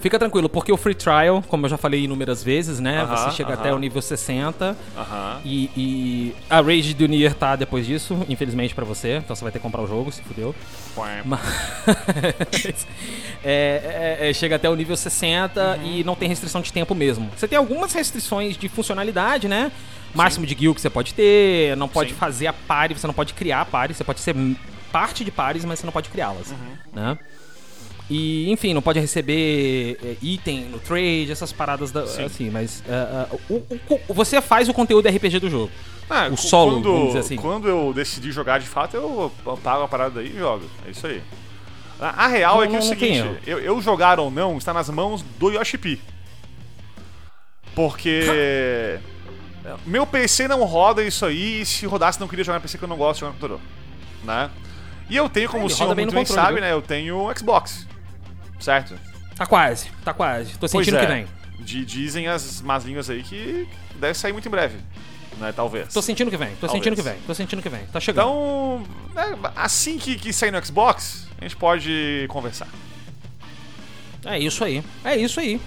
Fica tranquilo, porque o Free Trial, como eu já falei inúmeras vezes, né? Aham, você chega aham. até o nível 60 Aham. e, e a Rage do Nier tá depois disso, infelizmente pra você. Então você vai ter que comprar o jogo, se fudeu. Mas é, é, é, chega até o nível 60 Uhum. e não tem restrição de tempo mesmo. Você tem algumas restrições de funcionalidade, né? Máximo de guild que você pode ter, não pode Sim. fazer a party, você não pode criar a party, você pode ser parte de pares, mas você não pode criá-las, Uhum. né? E, enfim, não pode receber é, item no trade, essas paradas da- Sim. assim, mas é, é, o- o- você faz o conteúdo RPG do jogo. Ah, O solo, quando, assim. Quando eu decidi jogar de fato, eu, pago a parada aí e jogo. É isso aí. A, a real Não, é que é o seguinte, eu, eu jogar ou não está nas mãos do Yoshi P. Porque meu PC não roda isso aí e se rodasse não queria jogar no PC que eu não gosto de jogar no computador. Né? E eu tenho, como Ele o senhor bem muito bem controle, sabe, viu? né? Eu tenho Xbox. Certo? Tá quase, tá quase. Tô sentindo é. que vem. Di- dizem as más línguas aí que deve sair muito em breve. Né? Talvez. Tô sentindo que vem, tô Talvez. sentindo que vem, tô sentindo que vem. Tá chegando. Então, né, assim que, que sair no Xbox, a gente pode conversar. É isso aí. É isso aí.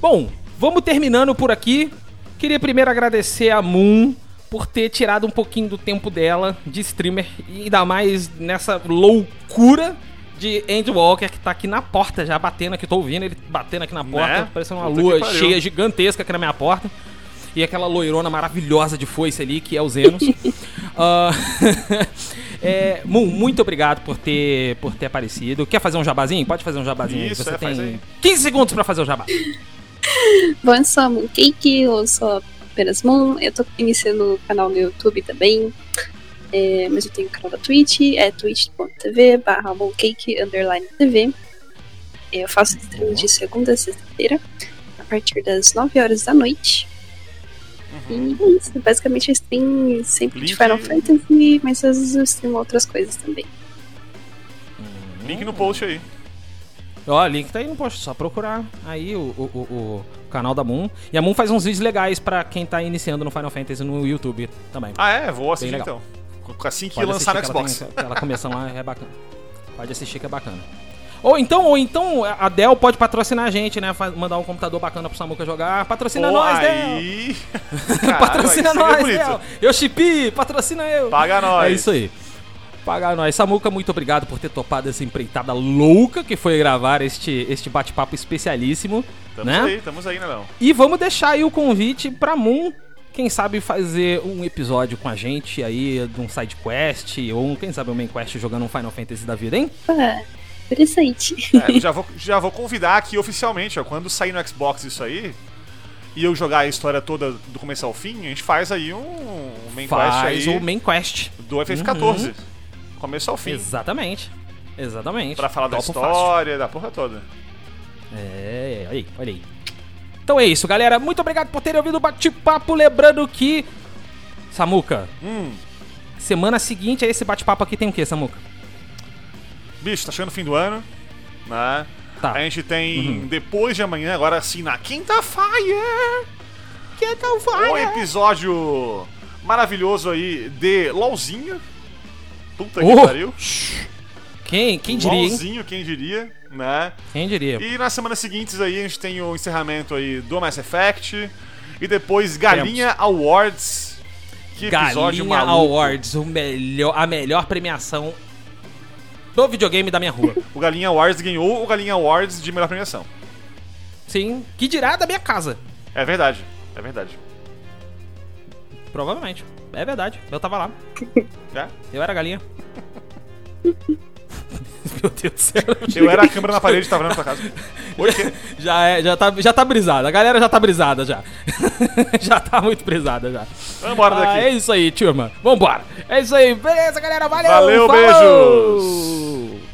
Bom, vamos terminando por aqui. Queria primeiro agradecer a Moon por ter tirado um pouquinho do tempo dela de streamer e ainda mais nessa loucura de Endwalker que tá aqui na porta já batendo aqui, tô ouvindo ele batendo aqui na porta, Né? parecendo uma Puta lua cheia gigantesca aqui na minha porta. E aquela loirona maravilhosa de foice ali, que é o Zenos. Ah, é, Moon, muito obrigado por ter, por ter aparecido. Quer fazer um jabazinho? Pode fazer um jabazinho. Isso, Você é, tem aí. 15 segundos pra fazer o jabá. Bom, eu sou a Mooncake, eu sou apenas Moon, eu tô iniciando o canal no YouTube também. É, mas eu tenho o canal da Twitch, é twitch.tv barra TV. Eu faço stream de segunda a sexta-feira, a partir das 9 horas da noite. E é isso, basicamente eu stream sempre de Link- Final Fantasy, mas às vezes eu streamo outras coisas também. Link no post aí. Ó, link tá aí no post, só procurar aí o, o, o- o canal da Moon. E a Moon faz uns vídeos legais pra quem tá iniciando no Final Fantasy no YouTube também. Ah, é? Vou assistir então. Assim que Pode lançar no que ela Xbox. tem começão lá é bacana. Pode assistir que é bacana. Ou então, ou então a Dell pode patrocinar a gente, né? Mandar um computador bacana pro Samuca jogar. Patrocina nós, Dell! aí... Caralho, patrocina aí nós. Dell! Eu chipi, patrocina eu! Paga nós. É isso aí. Paga nós. Samuca, muito obrigado por ter topado essa empreitada louca que foi gravar este, este bate-papo especialíssimo. Tamo né? aí, tamo aí, né, não? E vamos deixar aí o convite pra Moon, quem sabe fazer um episódio com a gente aí de um side quest ou um, quem sabe um main quest jogando um Final Fantasy da vida, hein? Ah, interessante. É, eu já vou, já vou convidar aqui oficialmente, ó, quando sair no Xbox isso aí, e eu jogar a história toda do começo ao fim, a gente faz aí um, um main quest Faz aí o main quest. do FF14. Começo ao fim. Exatamente. Exatamente. Pra falar da Topo fácil. história, da porra toda. É, aí, olha aí. Então é isso, galera. Muito obrigado por terem ouvido o bate-papo. Lembrando que. Samuca, Hum, semana seguinte a esse bate-papo aqui tem o que, Samuca? bicho, tá chegando o fim do ano, né? Tá. A gente tem depois de amanhã, agora sim, na quinta-feira, Quinta-feira. um episódio maravilhoso aí de LOLzinho. Puta que Oh, pariu. Quem, quem diria, hein? LOLzinho, quem diria, né? Quem diria? E nas semanas seguintes aí a gente tem o encerramento aí do Mass Effect e depois Galinha Awards. Que episódio Galinha maluco. Awards, o melhor, a melhor premiação do videogame da minha rua. O Galinha Awards ganhou o Galinha Awards de melhor premiação. Sim, que dirá da minha casa. É verdade, é verdade. Provavelmente. É verdade. Eu tava lá. É? Eu era a galinha. Meu Deus do céu. Eu era a câmera na parede que tava olhando pra casa. Já, é, já, tá, já tá brisada. A galera já tá brisada já. já tá muito brisada já. Vamos embora Ah, daqui. é isso aí, turma. Vambora. É isso aí. Beleza, galera. Valeu. Valeu, falou! beijos.